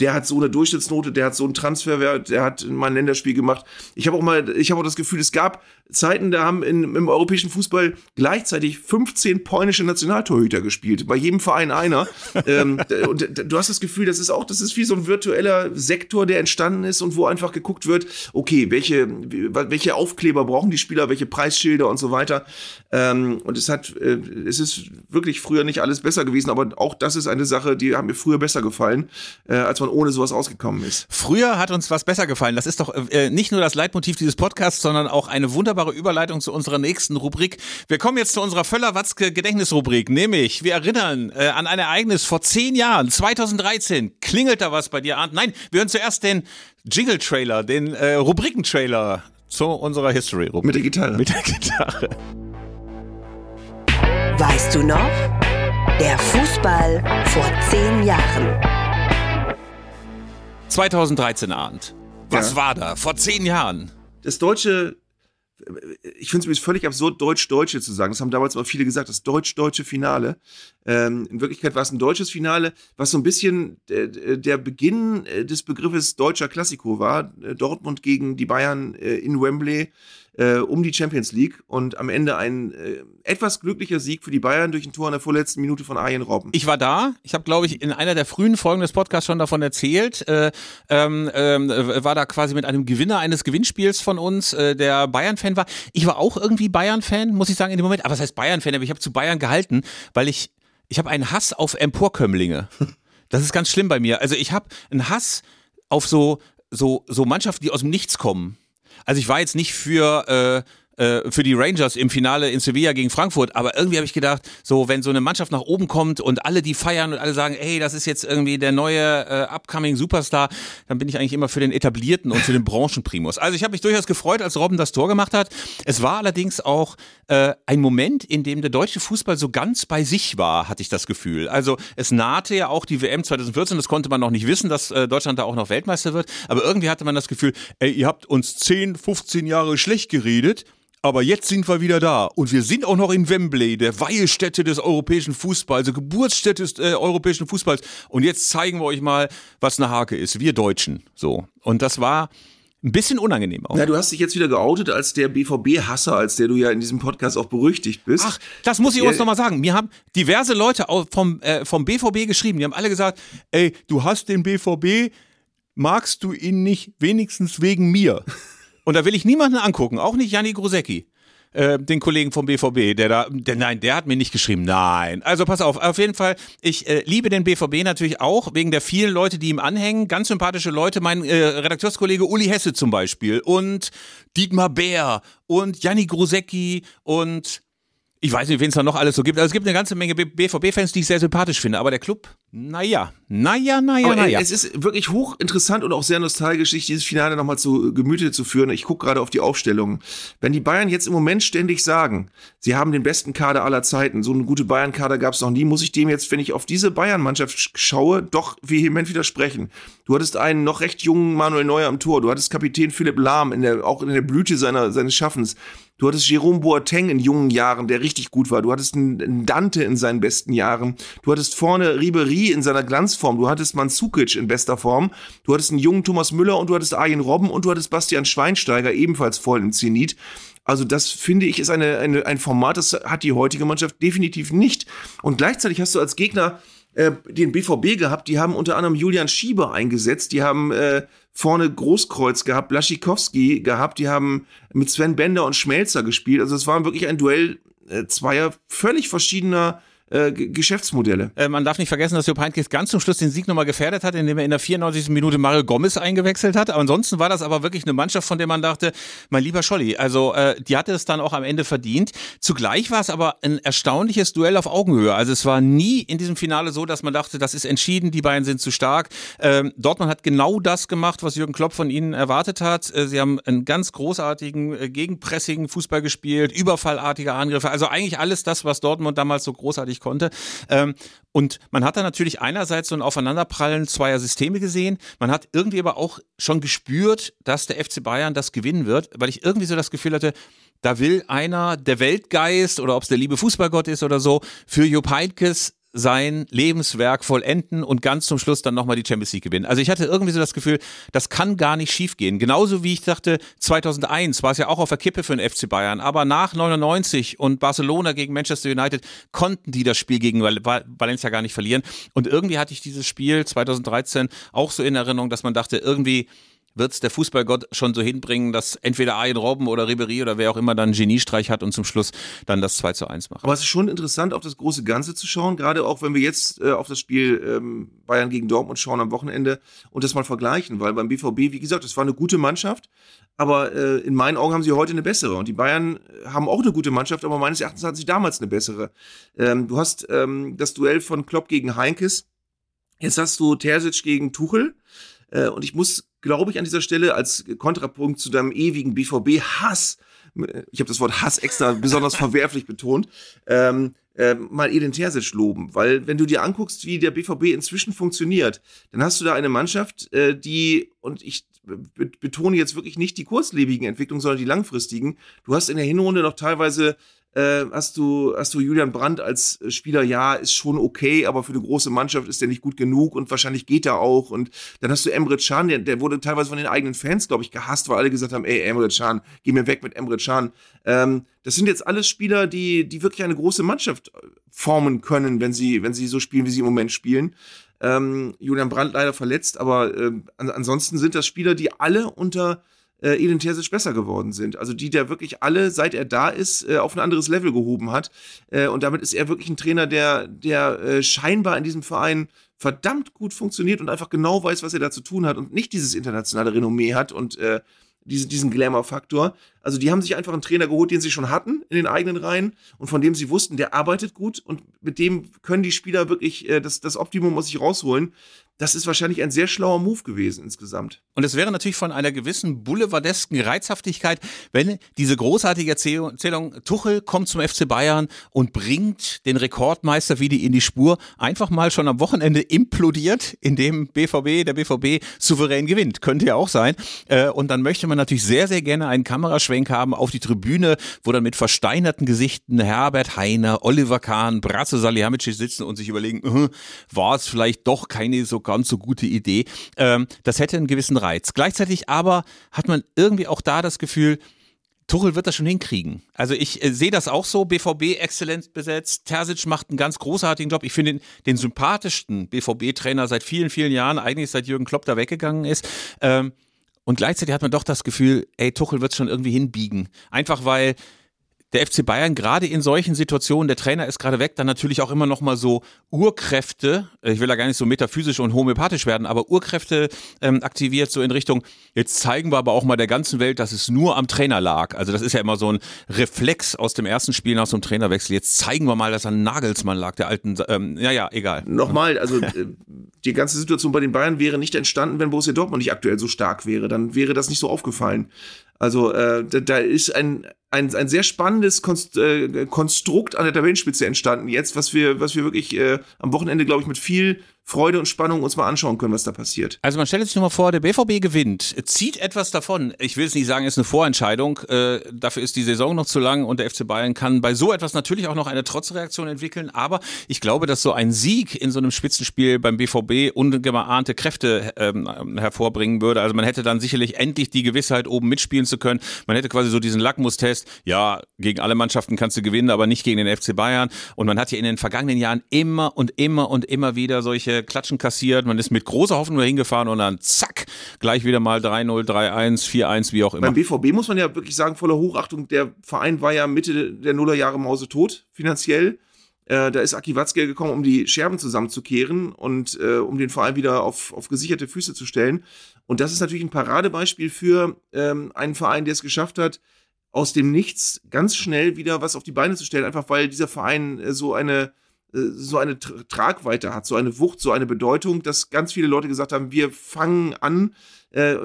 der hat so eine Durchschnittsnote, der hat so einen Transferwert, der hat mal ein Länderspiel gemacht. Ich habe auch mal, ich habe auch das Gefühl, es gab Zeiten, da haben in, im europäischen Fußball gleichzeitig 15 polnische Nationaltorhüter gespielt, bei jedem Verein einer. ähm, und du hast das Gefühl, das ist auch, das ist wie so ein virtueller Sektor, der entstanden ist und wo einfach geguckt wird, okay, welche, welche Aufkleber brauchen die Spieler, welche Preisschilder und so weiter. Ähm, und es hat, äh, es ist wirklich früher nicht alles besser gewesen, aber auch das ist eine Sache, die hat mir früher besser gefallen, äh, als man ohne sowas ausgekommen ist. Früher hat uns was besser gefallen. Das ist doch äh, nicht nur das Leitmotiv dieses Podcasts, sondern auch eine wunderbare Überleitung zu unserer nächsten Rubrik. Wir kommen jetzt zu unserer Völler-Watzke Gedächtnisrubrik, nämlich wir erinnern äh, an ein Ereignis vor zehn Jahren, 2013. Klingelt da was bei dir, Arndt? Nein, wir hören zuerst den Jingle-Trailer, den äh, Rubriken-Trailer zu unserer History-Rubrik. Mit der Gitarre. Mit der Gitarre. Weißt du noch? Der Fußball vor zehn Jahren. 2013 Arndt. Was ja. war da? Vor zehn Jahren. das deutsche ich finde es übrigens völlig absurd, Deutsch-Deutsche zu sagen. Das haben damals mal viele gesagt, das deutsch-deutsche Finale. Ähm, in Wirklichkeit war es ein deutsches Finale, was so ein bisschen äh, der Beginn äh, des Begriffes deutscher Klassiko war. Äh, Dortmund gegen die Bayern äh, in Wembley äh, um die Champions League und am Ende ein äh, etwas glücklicher Sieg für die Bayern durch ein Tor in der vorletzten Minute von Arjen Robben. Ich war da. Ich habe, glaube ich, in einer der frühen Folgen des Podcasts schon davon erzählt. Äh, ähm, ähm, war da quasi mit einem Gewinner eines Gewinnspiels von uns, äh, der Bayern-Fan war. Ich war auch irgendwie Bayern-Fan, muss ich sagen, in dem Moment. Aber was heißt Bayern-Fan? Aber ich habe zu Bayern gehalten, weil ich, ich habe einen Hass auf Emporkömmlinge. Das ist ganz schlimm bei mir. Also ich habe einen Hass auf so, so, so Mannschaften, die aus dem Nichts kommen. Also ich war jetzt nicht für äh, äh, für die Rangers im Finale in Sevilla gegen Frankfurt. Aber irgendwie habe ich gedacht, so wenn so eine Mannschaft nach oben kommt und alle die feiern und alle sagen, ey, das ist jetzt irgendwie der neue äh, upcoming Superstar, dann bin ich eigentlich immer für den etablierten und für den Branchenprimus. Also ich habe mich durchaus gefreut, als Robben das Tor gemacht hat. Es war allerdings auch äh, ein Moment, in dem der deutsche Fußball so ganz bei sich war, hatte ich das Gefühl. Also es nahte ja auch die WM 2014, das konnte man noch nicht wissen, dass äh, Deutschland da auch noch Weltmeister wird. Aber irgendwie hatte man das Gefühl, ey, ihr habt uns 10, 15 Jahre schlecht geredet aber jetzt sind wir wieder da und wir sind auch noch in Wembley, der Weihestätte des europäischen Fußballs, also Geburtsstätte des äh, europäischen Fußballs. Und jetzt zeigen wir euch mal, was eine Hake ist. Wir Deutschen. So. Und das war ein bisschen unangenehm auch. Ja, du hast dich jetzt wieder geoutet als der BVB-Hasser, als der du ja in diesem Podcast auch berüchtigt bist. Ach, das muss ich uns nochmal sagen. Mir haben diverse Leute vom, äh, vom BVB geschrieben, die haben alle gesagt, ey, du hast den BVB, magst du ihn nicht wenigstens wegen mir? Und da will ich niemanden angucken, auch nicht Janni Grosecki. Äh, den Kollegen vom BVB, der da, der, nein, der hat mir nicht geschrieben, nein. Also pass auf, auf jeden Fall, ich äh, liebe den BVB natürlich auch, wegen der vielen Leute, die ihm anhängen, ganz sympathische Leute, mein äh, Redakteurskollege Uli Hesse zum Beispiel und Dietmar Bär und Janni Grosecki und ich weiß nicht, wen es da noch alles so gibt. Also es gibt eine ganze Menge BVB-Fans, die ich sehr sympathisch finde. Aber der Club, naja, naja, naja, naja. Es ist wirklich hochinteressant und auch sehr nostalgisch, sich dieses Finale nochmal zu Gemüte zu führen. Ich gucke gerade auf die Aufstellung. Wenn die Bayern jetzt im Moment ständig sagen, sie haben den besten Kader aller Zeiten, so eine gute Bayern-Kader gab es noch nie, muss ich dem jetzt, wenn ich auf diese Bayern-Mannschaft schaue, doch vehement widersprechen. Du hattest einen noch recht jungen Manuel Neuer am Tor. Du hattest Kapitän Philipp Lahm in der, auch in der Blüte seiner, seines Schaffens. Du hattest Jerome Boateng in jungen Jahren, der richtig gut war. Du hattest einen Dante in seinen besten Jahren. Du hattest vorne Ribery in seiner Glanzform. Du hattest Manzukic in bester Form. Du hattest einen jungen Thomas Müller und du hattest Arjen Robben und du hattest Bastian Schweinsteiger ebenfalls voll im Zenit. Also das finde ich ist eine, eine, ein Format, das hat die heutige Mannschaft definitiv nicht. Und gleichzeitig hast du als Gegner äh, den BVB gehabt, die haben unter anderem Julian Schieber eingesetzt, die haben äh, vorne Großkreuz gehabt, Blaschikowski gehabt, die haben mit Sven Bender und Schmelzer gespielt. Also es war wirklich ein Duell äh, zweier völlig verschiedener äh, Geschäftsmodelle. Äh, man darf nicht vergessen, dass Jupp Heynckes ganz zum Schluss den Sieg nochmal gefährdet hat, indem er in der 94. Minute Mario Gomez eingewechselt hat. Aber ansonsten war das aber wirklich eine Mannschaft, von der man dachte, mein lieber Scholli, also äh, die hatte es dann auch am Ende verdient. Zugleich war es aber ein erstaunliches Duell auf Augenhöhe. Also es war nie in diesem Finale so, dass man dachte, das ist entschieden, die beiden sind zu stark. Ähm, Dortmund hat genau das gemacht, was Jürgen Klopp von ihnen erwartet hat. Äh, sie haben einen ganz großartigen, äh, gegenpressigen Fußball gespielt, überfallartige Angriffe. Also eigentlich alles das, was Dortmund damals so großartig nicht konnte. Ähm, und man hat da natürlich einerseits so ein Aufeinanderprallen zweier Systeme gesehen. Man hat irgendwie aber auch schon gespürt, dass der FC Bayern das gewinnen wird, weil ich irgendwie so das Gefühl hatte, da will einer, der Weltgeist oder ob es der liebe Fußballgott ist oder so, für Jupp Heynckes sein Lebenswerk vollenden und ganz zum Schluss dann nochmal die Champions League gewinnen. Also ich hatte irgendwie so das Gefühl, das kann gar nicht schiefgehen. Genauso wie ich dachte, 2001 war es ja auch auf der Kippe für den FC Bayern, aber nach 99 und Barcelona gegen Manchester United konnten die das Spiel gegen Valencia gar nicht verlieren. Und irgendwie hatte ich dieses Spiel 2013 auch so in Erinnerung, dass man dachte, irgendwie wird es der Fußballgott schon so hinbringen, dass entweder Arjen Robben oder Ribery oder wer auch immer dann einen Geniestreich hat und zum Schluss dann das 2 zu 1 macht. Aber es ist schon interessant, auf das große Ganze zu schauen, gerade auch wenn wir jetzt äh, auf das Spiel ähm, Bayern gegen Dortmund schauen am Wochenende und das mal vergleichen, weil beim BVB, wie gesagt, es war eine gute Mannschaft, aber äh, in meinen Augen haben sie heute eine bessere und die Bayern haben auch eine gute Mannschaft, aber meines Erachtens hatten sie damals eine bessere. Ähm, du hast ähm, das Duell von Klopp gegen Heinkes, jetzt hast du Terzic gegen Tuchel äh, und ich muss glaube ich, an dieser Stelle als Kontrapunkt zu deinem ewigen BVB-Hass, ich habe das Wort Hass extra besonders verwerflich betont, ähm, äh, mal Edin Terzic loben. Weil wenn du dir anguckst, wie der BVB inzwischen funktioniert, dann hast du da eine Mannschaft, äh, die, und ich betone jetzt wirklich nicht die kurzlebigen Entwicklungen, sondern die langfristigen. Du hast in der Hinrunde noch teilweise äh, hast du, hast du Julian Brandt als Spieler, ja, ist schon okay, aber für eine große Mannschaft ist der nicht gut genug und wahrscheinlich geht er auch. Und dann hast du Emre Can, der, der wurde teilweise von den eigenen Fans, glaube ich, gehasst, weil alle gesagt haben, ey, Emre Can, geh mir weg mit Emre Can. Ähm, das sind jetzt alles Spieler, die, die wirklich eine große Mannschaft formen können, wenn sie, wenn sie so spielen, wie sie im Moment spielen. Ähm, Julian Brandt leider verletzt, aber äh, ansonsten sind das Spieler, die alle unter äh, Edin Terzic besser geworden sind. Also die der wirklich alle, seit er da ist, äh, auf ein anderes Level gehoben hat. Äh, und damit ist er wirklich ein Trainer, der, der äh, scheinbar in diesem Verein verdammt gut funktioniert und einfach genau weiß, was er da zu tun hat und nicht dieses internationale Renommee hat und äh, diese, diesen Glamour-Faktor. Also die haben sich einfach einen Trainer geholt, den sie schon hatten in den eigenen Reihen und von dem sie wussten, der arbeitet gut und mit dem können die Spieler wirklich äh, das, das Optimum aus sich rausholen das ist wahrscheinlich ein sehr schlauer Move gewesen insgesamt. Und es wäre natürlich von einer gewissen boulevardesken Reizhaftigkeit, wenn diese großartige Erzählung, Tuchel kommt zum FC Bayern und bringt den Rekordmeister wieder in die Spur, einfach mal schon am Wochenende implodiert, indem BVB, der BVB souverän gewinnt. Könnte ja auch sein. Äh, und dann möchte man natürlich sehr, sehr gerne einen Kameraschwenk haben auf die Tribüne, wo dann mit versteinerten Gesichten Herbert Heiner, Oliver Kahn, Bratzo Salihamidzic sitzen und sich überlegen, uh, war es vielleicht doch keine so ganz so gute Idee. Ähm, das hätte einen gewissen Reiz. Gleichzeitig aber hat man irgendwie auch da das Gefühl, Tuchel wird das schon hinkriegen. Also ich äh, sehe das auch so. BVB exzellent besetzt. Terzic macht einen ganz großartigen Job. Ich finde den, den sympathischsten BVB-Trainer seit vielen, vielen Jahren, eigentlich seit Jürgen Klopp da weggegangen ist. Ähm, und gleichzeitig hat man doch das Gefühl, ey, Tuchel wird es schon irgendwie hinbiegen. Einfach weil der FC Bayern gerade in solchen Situationen, der Trainer ist gerade weg, dann natürlich auch immer noch mal so Urkräfte, äh, ich will da gar nicht so metaphysisch und homöopathisch werden, aber Urkräfte ähm, aktiviert so in Richtung, jetzt zeigen wir aber auch mal der ganzen Welt, dass es nur am Trainer lag. Also das ist ja immer so ein Reflex aus dem ersten Spiel nach so einem Trainerwechsel. Jetzt zeigen wir mal, dass an Nagelsmann lag, der alten, ähm, ja, ja, egal. Nochmal, also äh, die ganze Situation bei den Bayern wäre nicht entstanden, wenn Borussia Dortmund nicht aktuell so stark wäre. Dann wäre das nicht so aufgefallen. Also äh, da, da ist ein, ein, ein sehr spannendes Konst, äh, Konstrukt an der Tabellenspitze entstanden jetzt, was wir, was wir wirklich äh, am Wochenende, glaube ich, mit viel Freude und Spannung uns mal anschauen können, was da passiert. Also man stellt sich nur mal vor, der BVB gewinnt, zieht etwas davon. Ich will es nicht sagen, ist eine Vorentscheidung. Äh, dafür ist die Saison noch zu lang und der FC Bayern kann bei so etwas natürlich auch noch eine Trotzreaktion entwickeln. Aber ich glaube, dass so ein Sieg in so einem Spitzenspiel beim BVB ungeahnte Kräfte ähm, hervorbringen würde. Also man hätte dann sicherlich endlich die Gewissheit, oben mitspielen zu können. Man hätte quasi so diesen Lackmustest. Ja, gegen alle Mannschaften kannst du gewinnen, aber nicht gegen den FC Bayern. Und man hat ja in den vergangenen Jahren immer und immer und immer wieder solche Klatschen kassiert. Man ist mit großer Hoffnung hingefahren und dann zack, gleich wieder mal 3-0, 3-1, 4-1, wie auch immer. Beim BVB muss man ja wirklich sagen, voller Hochachtung, der Verein war ja Mitte der Nullerjahre mausetot, finanziell. Äh, da ist Aki Watzke gekommen, um die Scherben zusammenzukehren und äh, um den Verein wieder auf, auf gesicherte Füße zu stellen. Und das ist natürlich ein Paradebeispiel für ähm, einen Verein, der es geschafft hat, aus dem Nichts ganz schnell wieder was auf die Beine zu stellen, einfach weil dieser Verein äh, so eine so eine Tragweite hat, so eine Wucht, so eine Bedeutung, dass ganz viele Leute gesagt haben, wir fangen an, äh,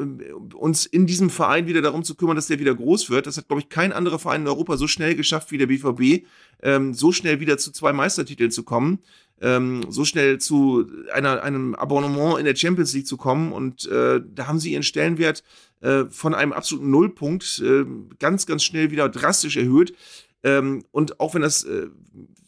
uns in diesem Verein wieder darum zu kümmern, dass der wieder groß wird. Das hat, glaube ich, kein anderer Verein in Europa so schnell geschafft wie der BVB, ähm, so schnell wieder zu zwei Meistertiteln zu kommen, ähm, so schnell zu einer, einem Abonnement in der Champions League zu kommen. Und äh, da haben sie ihren Stellenwert äh, von einem absoluten Nullpunkt äh, ganz, ganz schnell wieder drastisch erhöht. Ähm, und auch wenn das äh,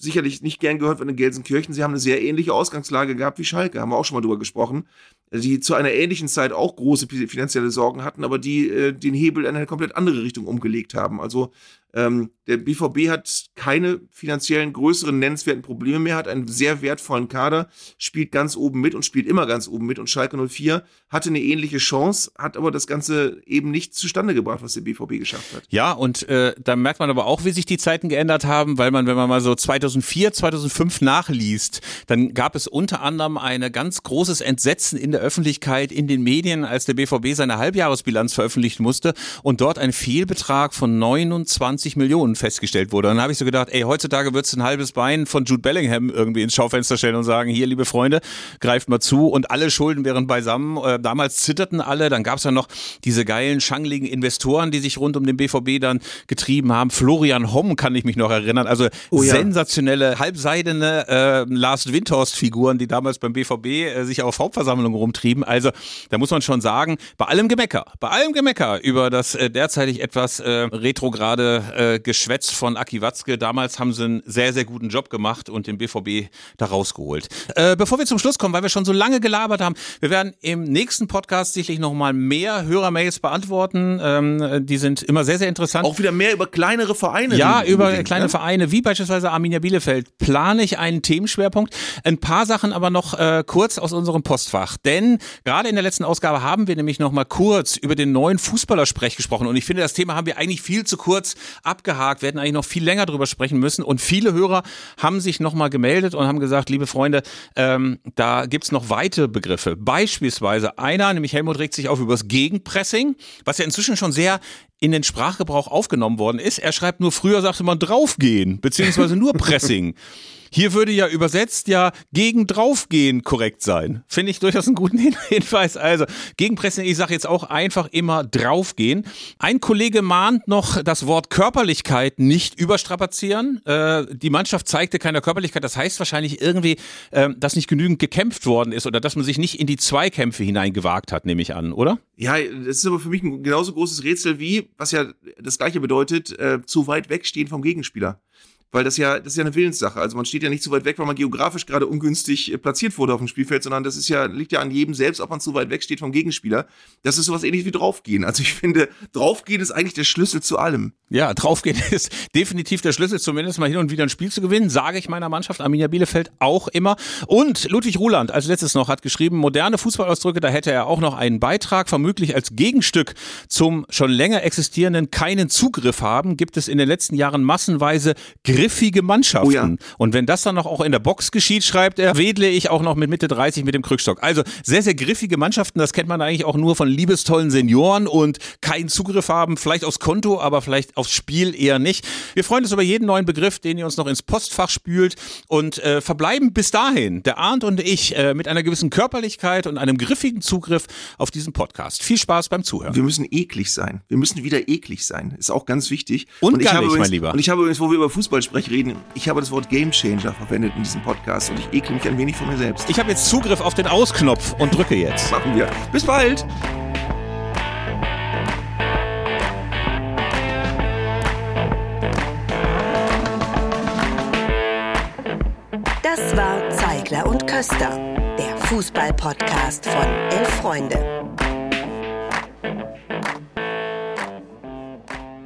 sicherlich nicht gern gehört wird in Gelsenkirchen, sie haben eine sehr ähnliche Ausgangslage gehabt wie Schalke, haben wir auch schon mal drüber gesprochen, die zu einer ähnlichen Zeit auch große finanzielle Sorgen hatten, aber die äh, den Hebel in eine komplett andere Richtung umgelegt haben. Also ähm, der BVB hat keine finanziellen größeren nennenswerten Probleme mehr, hat einen sehr wertvollen Kader, spielt ganz oben mit und spielt immer ganz oben mit. Und Schalke 04 hatte eine ähnliche Chance, hat aber das Ganze eben nicht zustande gebracht, was der BVB geschafft hat. Ja, und äh, da merkt man aber auch, wie sich die Zeiten geändert haben, weil man, wenn man mal so 2004, 2005 nachliest, dann gab es unter anderem ein ganz großes Entsetzen in der Öffentlichkeit, in den Medien, als der BVB seine Halbjahresbilanz veröffentlichen musste und dort ein Fehlbetrag von 29 50 Millionen festgestellt wurde. Und dann habe ich so gedacht, ey, heutzutage würdest du ein halbes Bein von Jude Bellingham irgendwie ins Schaufenster stellen und sagen, hier, liebe Freunde, greift mal zu und alle Schulden wären beisammen. Äh, damals zitterten alle, dann gab es ja noch diese geilen, schangligen Investoren, die sich rund um den BVB dann getrieben haben. Florian Homm kann ich mich noch erinnern. Also oh ja. sensationell traditionelle halbseidene äh, Lars Windhorst-Figuren, die damals beim BVB äh, sich auf Hauptversammlungen rumtrieben. Also da muss man schon sagen, bei allem Gemecker, bei allem Gemecker über das äh, derzeitig etwas äh, retrograde äh, Geschwätz von Aki Watzke. Damals haben sie einen sehr, sehr guten Job gemacht und den BVB da rausgeholt. Äh, bevor wir zum Schluss kommen, weil wir schon so lange gelabert haben, wir werden im nächsten Podcast sicherlich nochmal mehr Hörermails beantworten. Ähm, die sind immer sehr, sehr interessant. Auch wieder mehr über kleinere Vereine. Ja, über unbedingt, kleine ne? Vereine wie beispielsweise Arminia Bielefeld plane ich einen Themenschwerpunkt. Ein paar Sachen aber noch äh, kurz aus unserem Postfach. Denn gerade in der letzten Ausgabe haben wir nämlich noch mal kurz über den neuen Fußballersprech gesprochen. Und ich finde, das Thema haben wir eigentlich viel zu kurz abgehakt. Wir hätten eigentlich noch viel länger drüber sprechen müssen. Und viele Hörer haben sich noch mal gemeldet und haben gesagt, liebe Freunde, ähm, da gibt's noch weitere Begriffe. Beispielsweise einer, nämlich Helmut regt sich auf über das Gegenpressing, was ja inzwischen schon sehr in den Sprachgebrauch aufgenommen worden ist. Er schreibt nur, früher sagte man draufgehen, beziehungsweise nur Pressing. Hier würde ja übersetzt ja gegen draufgehen korrekt sein. Finde ich durchaus einen guten Hin- Hinweis. Also gegen Pressing, ich sage jetzt auch einfach immer draufgehen. Ein Kollege mahnt noch, das Wort Körperlichkeit nicht überstrapazieren. Äh, die Mannschaft zeigte keine Körperlichkeit. Das heißt wahrscheinlich irgendwie, äh, dass nicht genügend gekämpft worden ist oder dass man sich nicht in die Zweikämpfe hineingewagt hat, nehme ich an, oder? Ja, das ist aber für mich ein genauso großes Rätsel wie, was ja das gleiche bedeutet, äh, zu weit wegstehen vom Gegenspieler. Weil das ja, das ist ja eine Willenssache. Also man steht ja nicht so weit weg, weil man geografisch gerade ungünstig äh, platziert wurde auf dem Spielfeld, sondern das ist ja, liegt ja an jedem selbst, ob man zu weit weg steht vom Gegenspieler. Das ist sowas ähnliches wie draufgehen. Also ich finde, draufgehen ist eigentlich der Schlüssel zu allem. Ja, draufgehen ist definitiv der Schlüssel, zumindest mal hin und wieder ein Spiel zu gewinnen, sage ich meiner Mannschaft Arminia Bielefeld auch immer. Und Ludwig Ruland als letztes noch hat geschrieben, moderne Fußballausdrücke, da hätte er auch noch einen Beitrag, vermutlich als Gegenstück zum schon länger existierenden keinen Zugriff haben, gibt es in den letzten Jahren massenweise griffige Mannschaften. Oh ja. Und wenn das dann noch auch in der Box geschieht, schreibt er, wedle ich auch noch mit Mitte 30 mit dem Krückstock. Also sehr, sehr griffige Mannschaften, das kennt man eigentlich auch nur von liebestollen Senioren und keinen Zugriff haben, vielleicht aufs Konto, aber vielleicht aufs Spiel eher nicht. Wir freuen uns über jeden neuen Begriff, den ihr uns noch ins Postfach spült und äh, verbleiben bis dahin, der Arndt und ich, äh, mit einer gewissen Körperlichkeit und einem griffigen Zugriff auf diesen Podcast. Viel Spaß beim Zuhören. Wir müssen eklig sein. Wir müssen wieder eklig sein. Ist auch ganz wichtig. Und ich gar habe nicht, übrigens, mein Lieber. Und ich habe übrigens, wo wir über Fußballsprech reden, ich habe das Wort Gamechanger verwendet in diesem Podcast und ich ekle mich ein wenig von mir selbst. Ich habe jetzt Zugriff auf den Ausknopf und drücke jetzt. machen wir. Bis bald. Das war Zeigler und Köster, der Fußball-Podcast von Elf Freunde.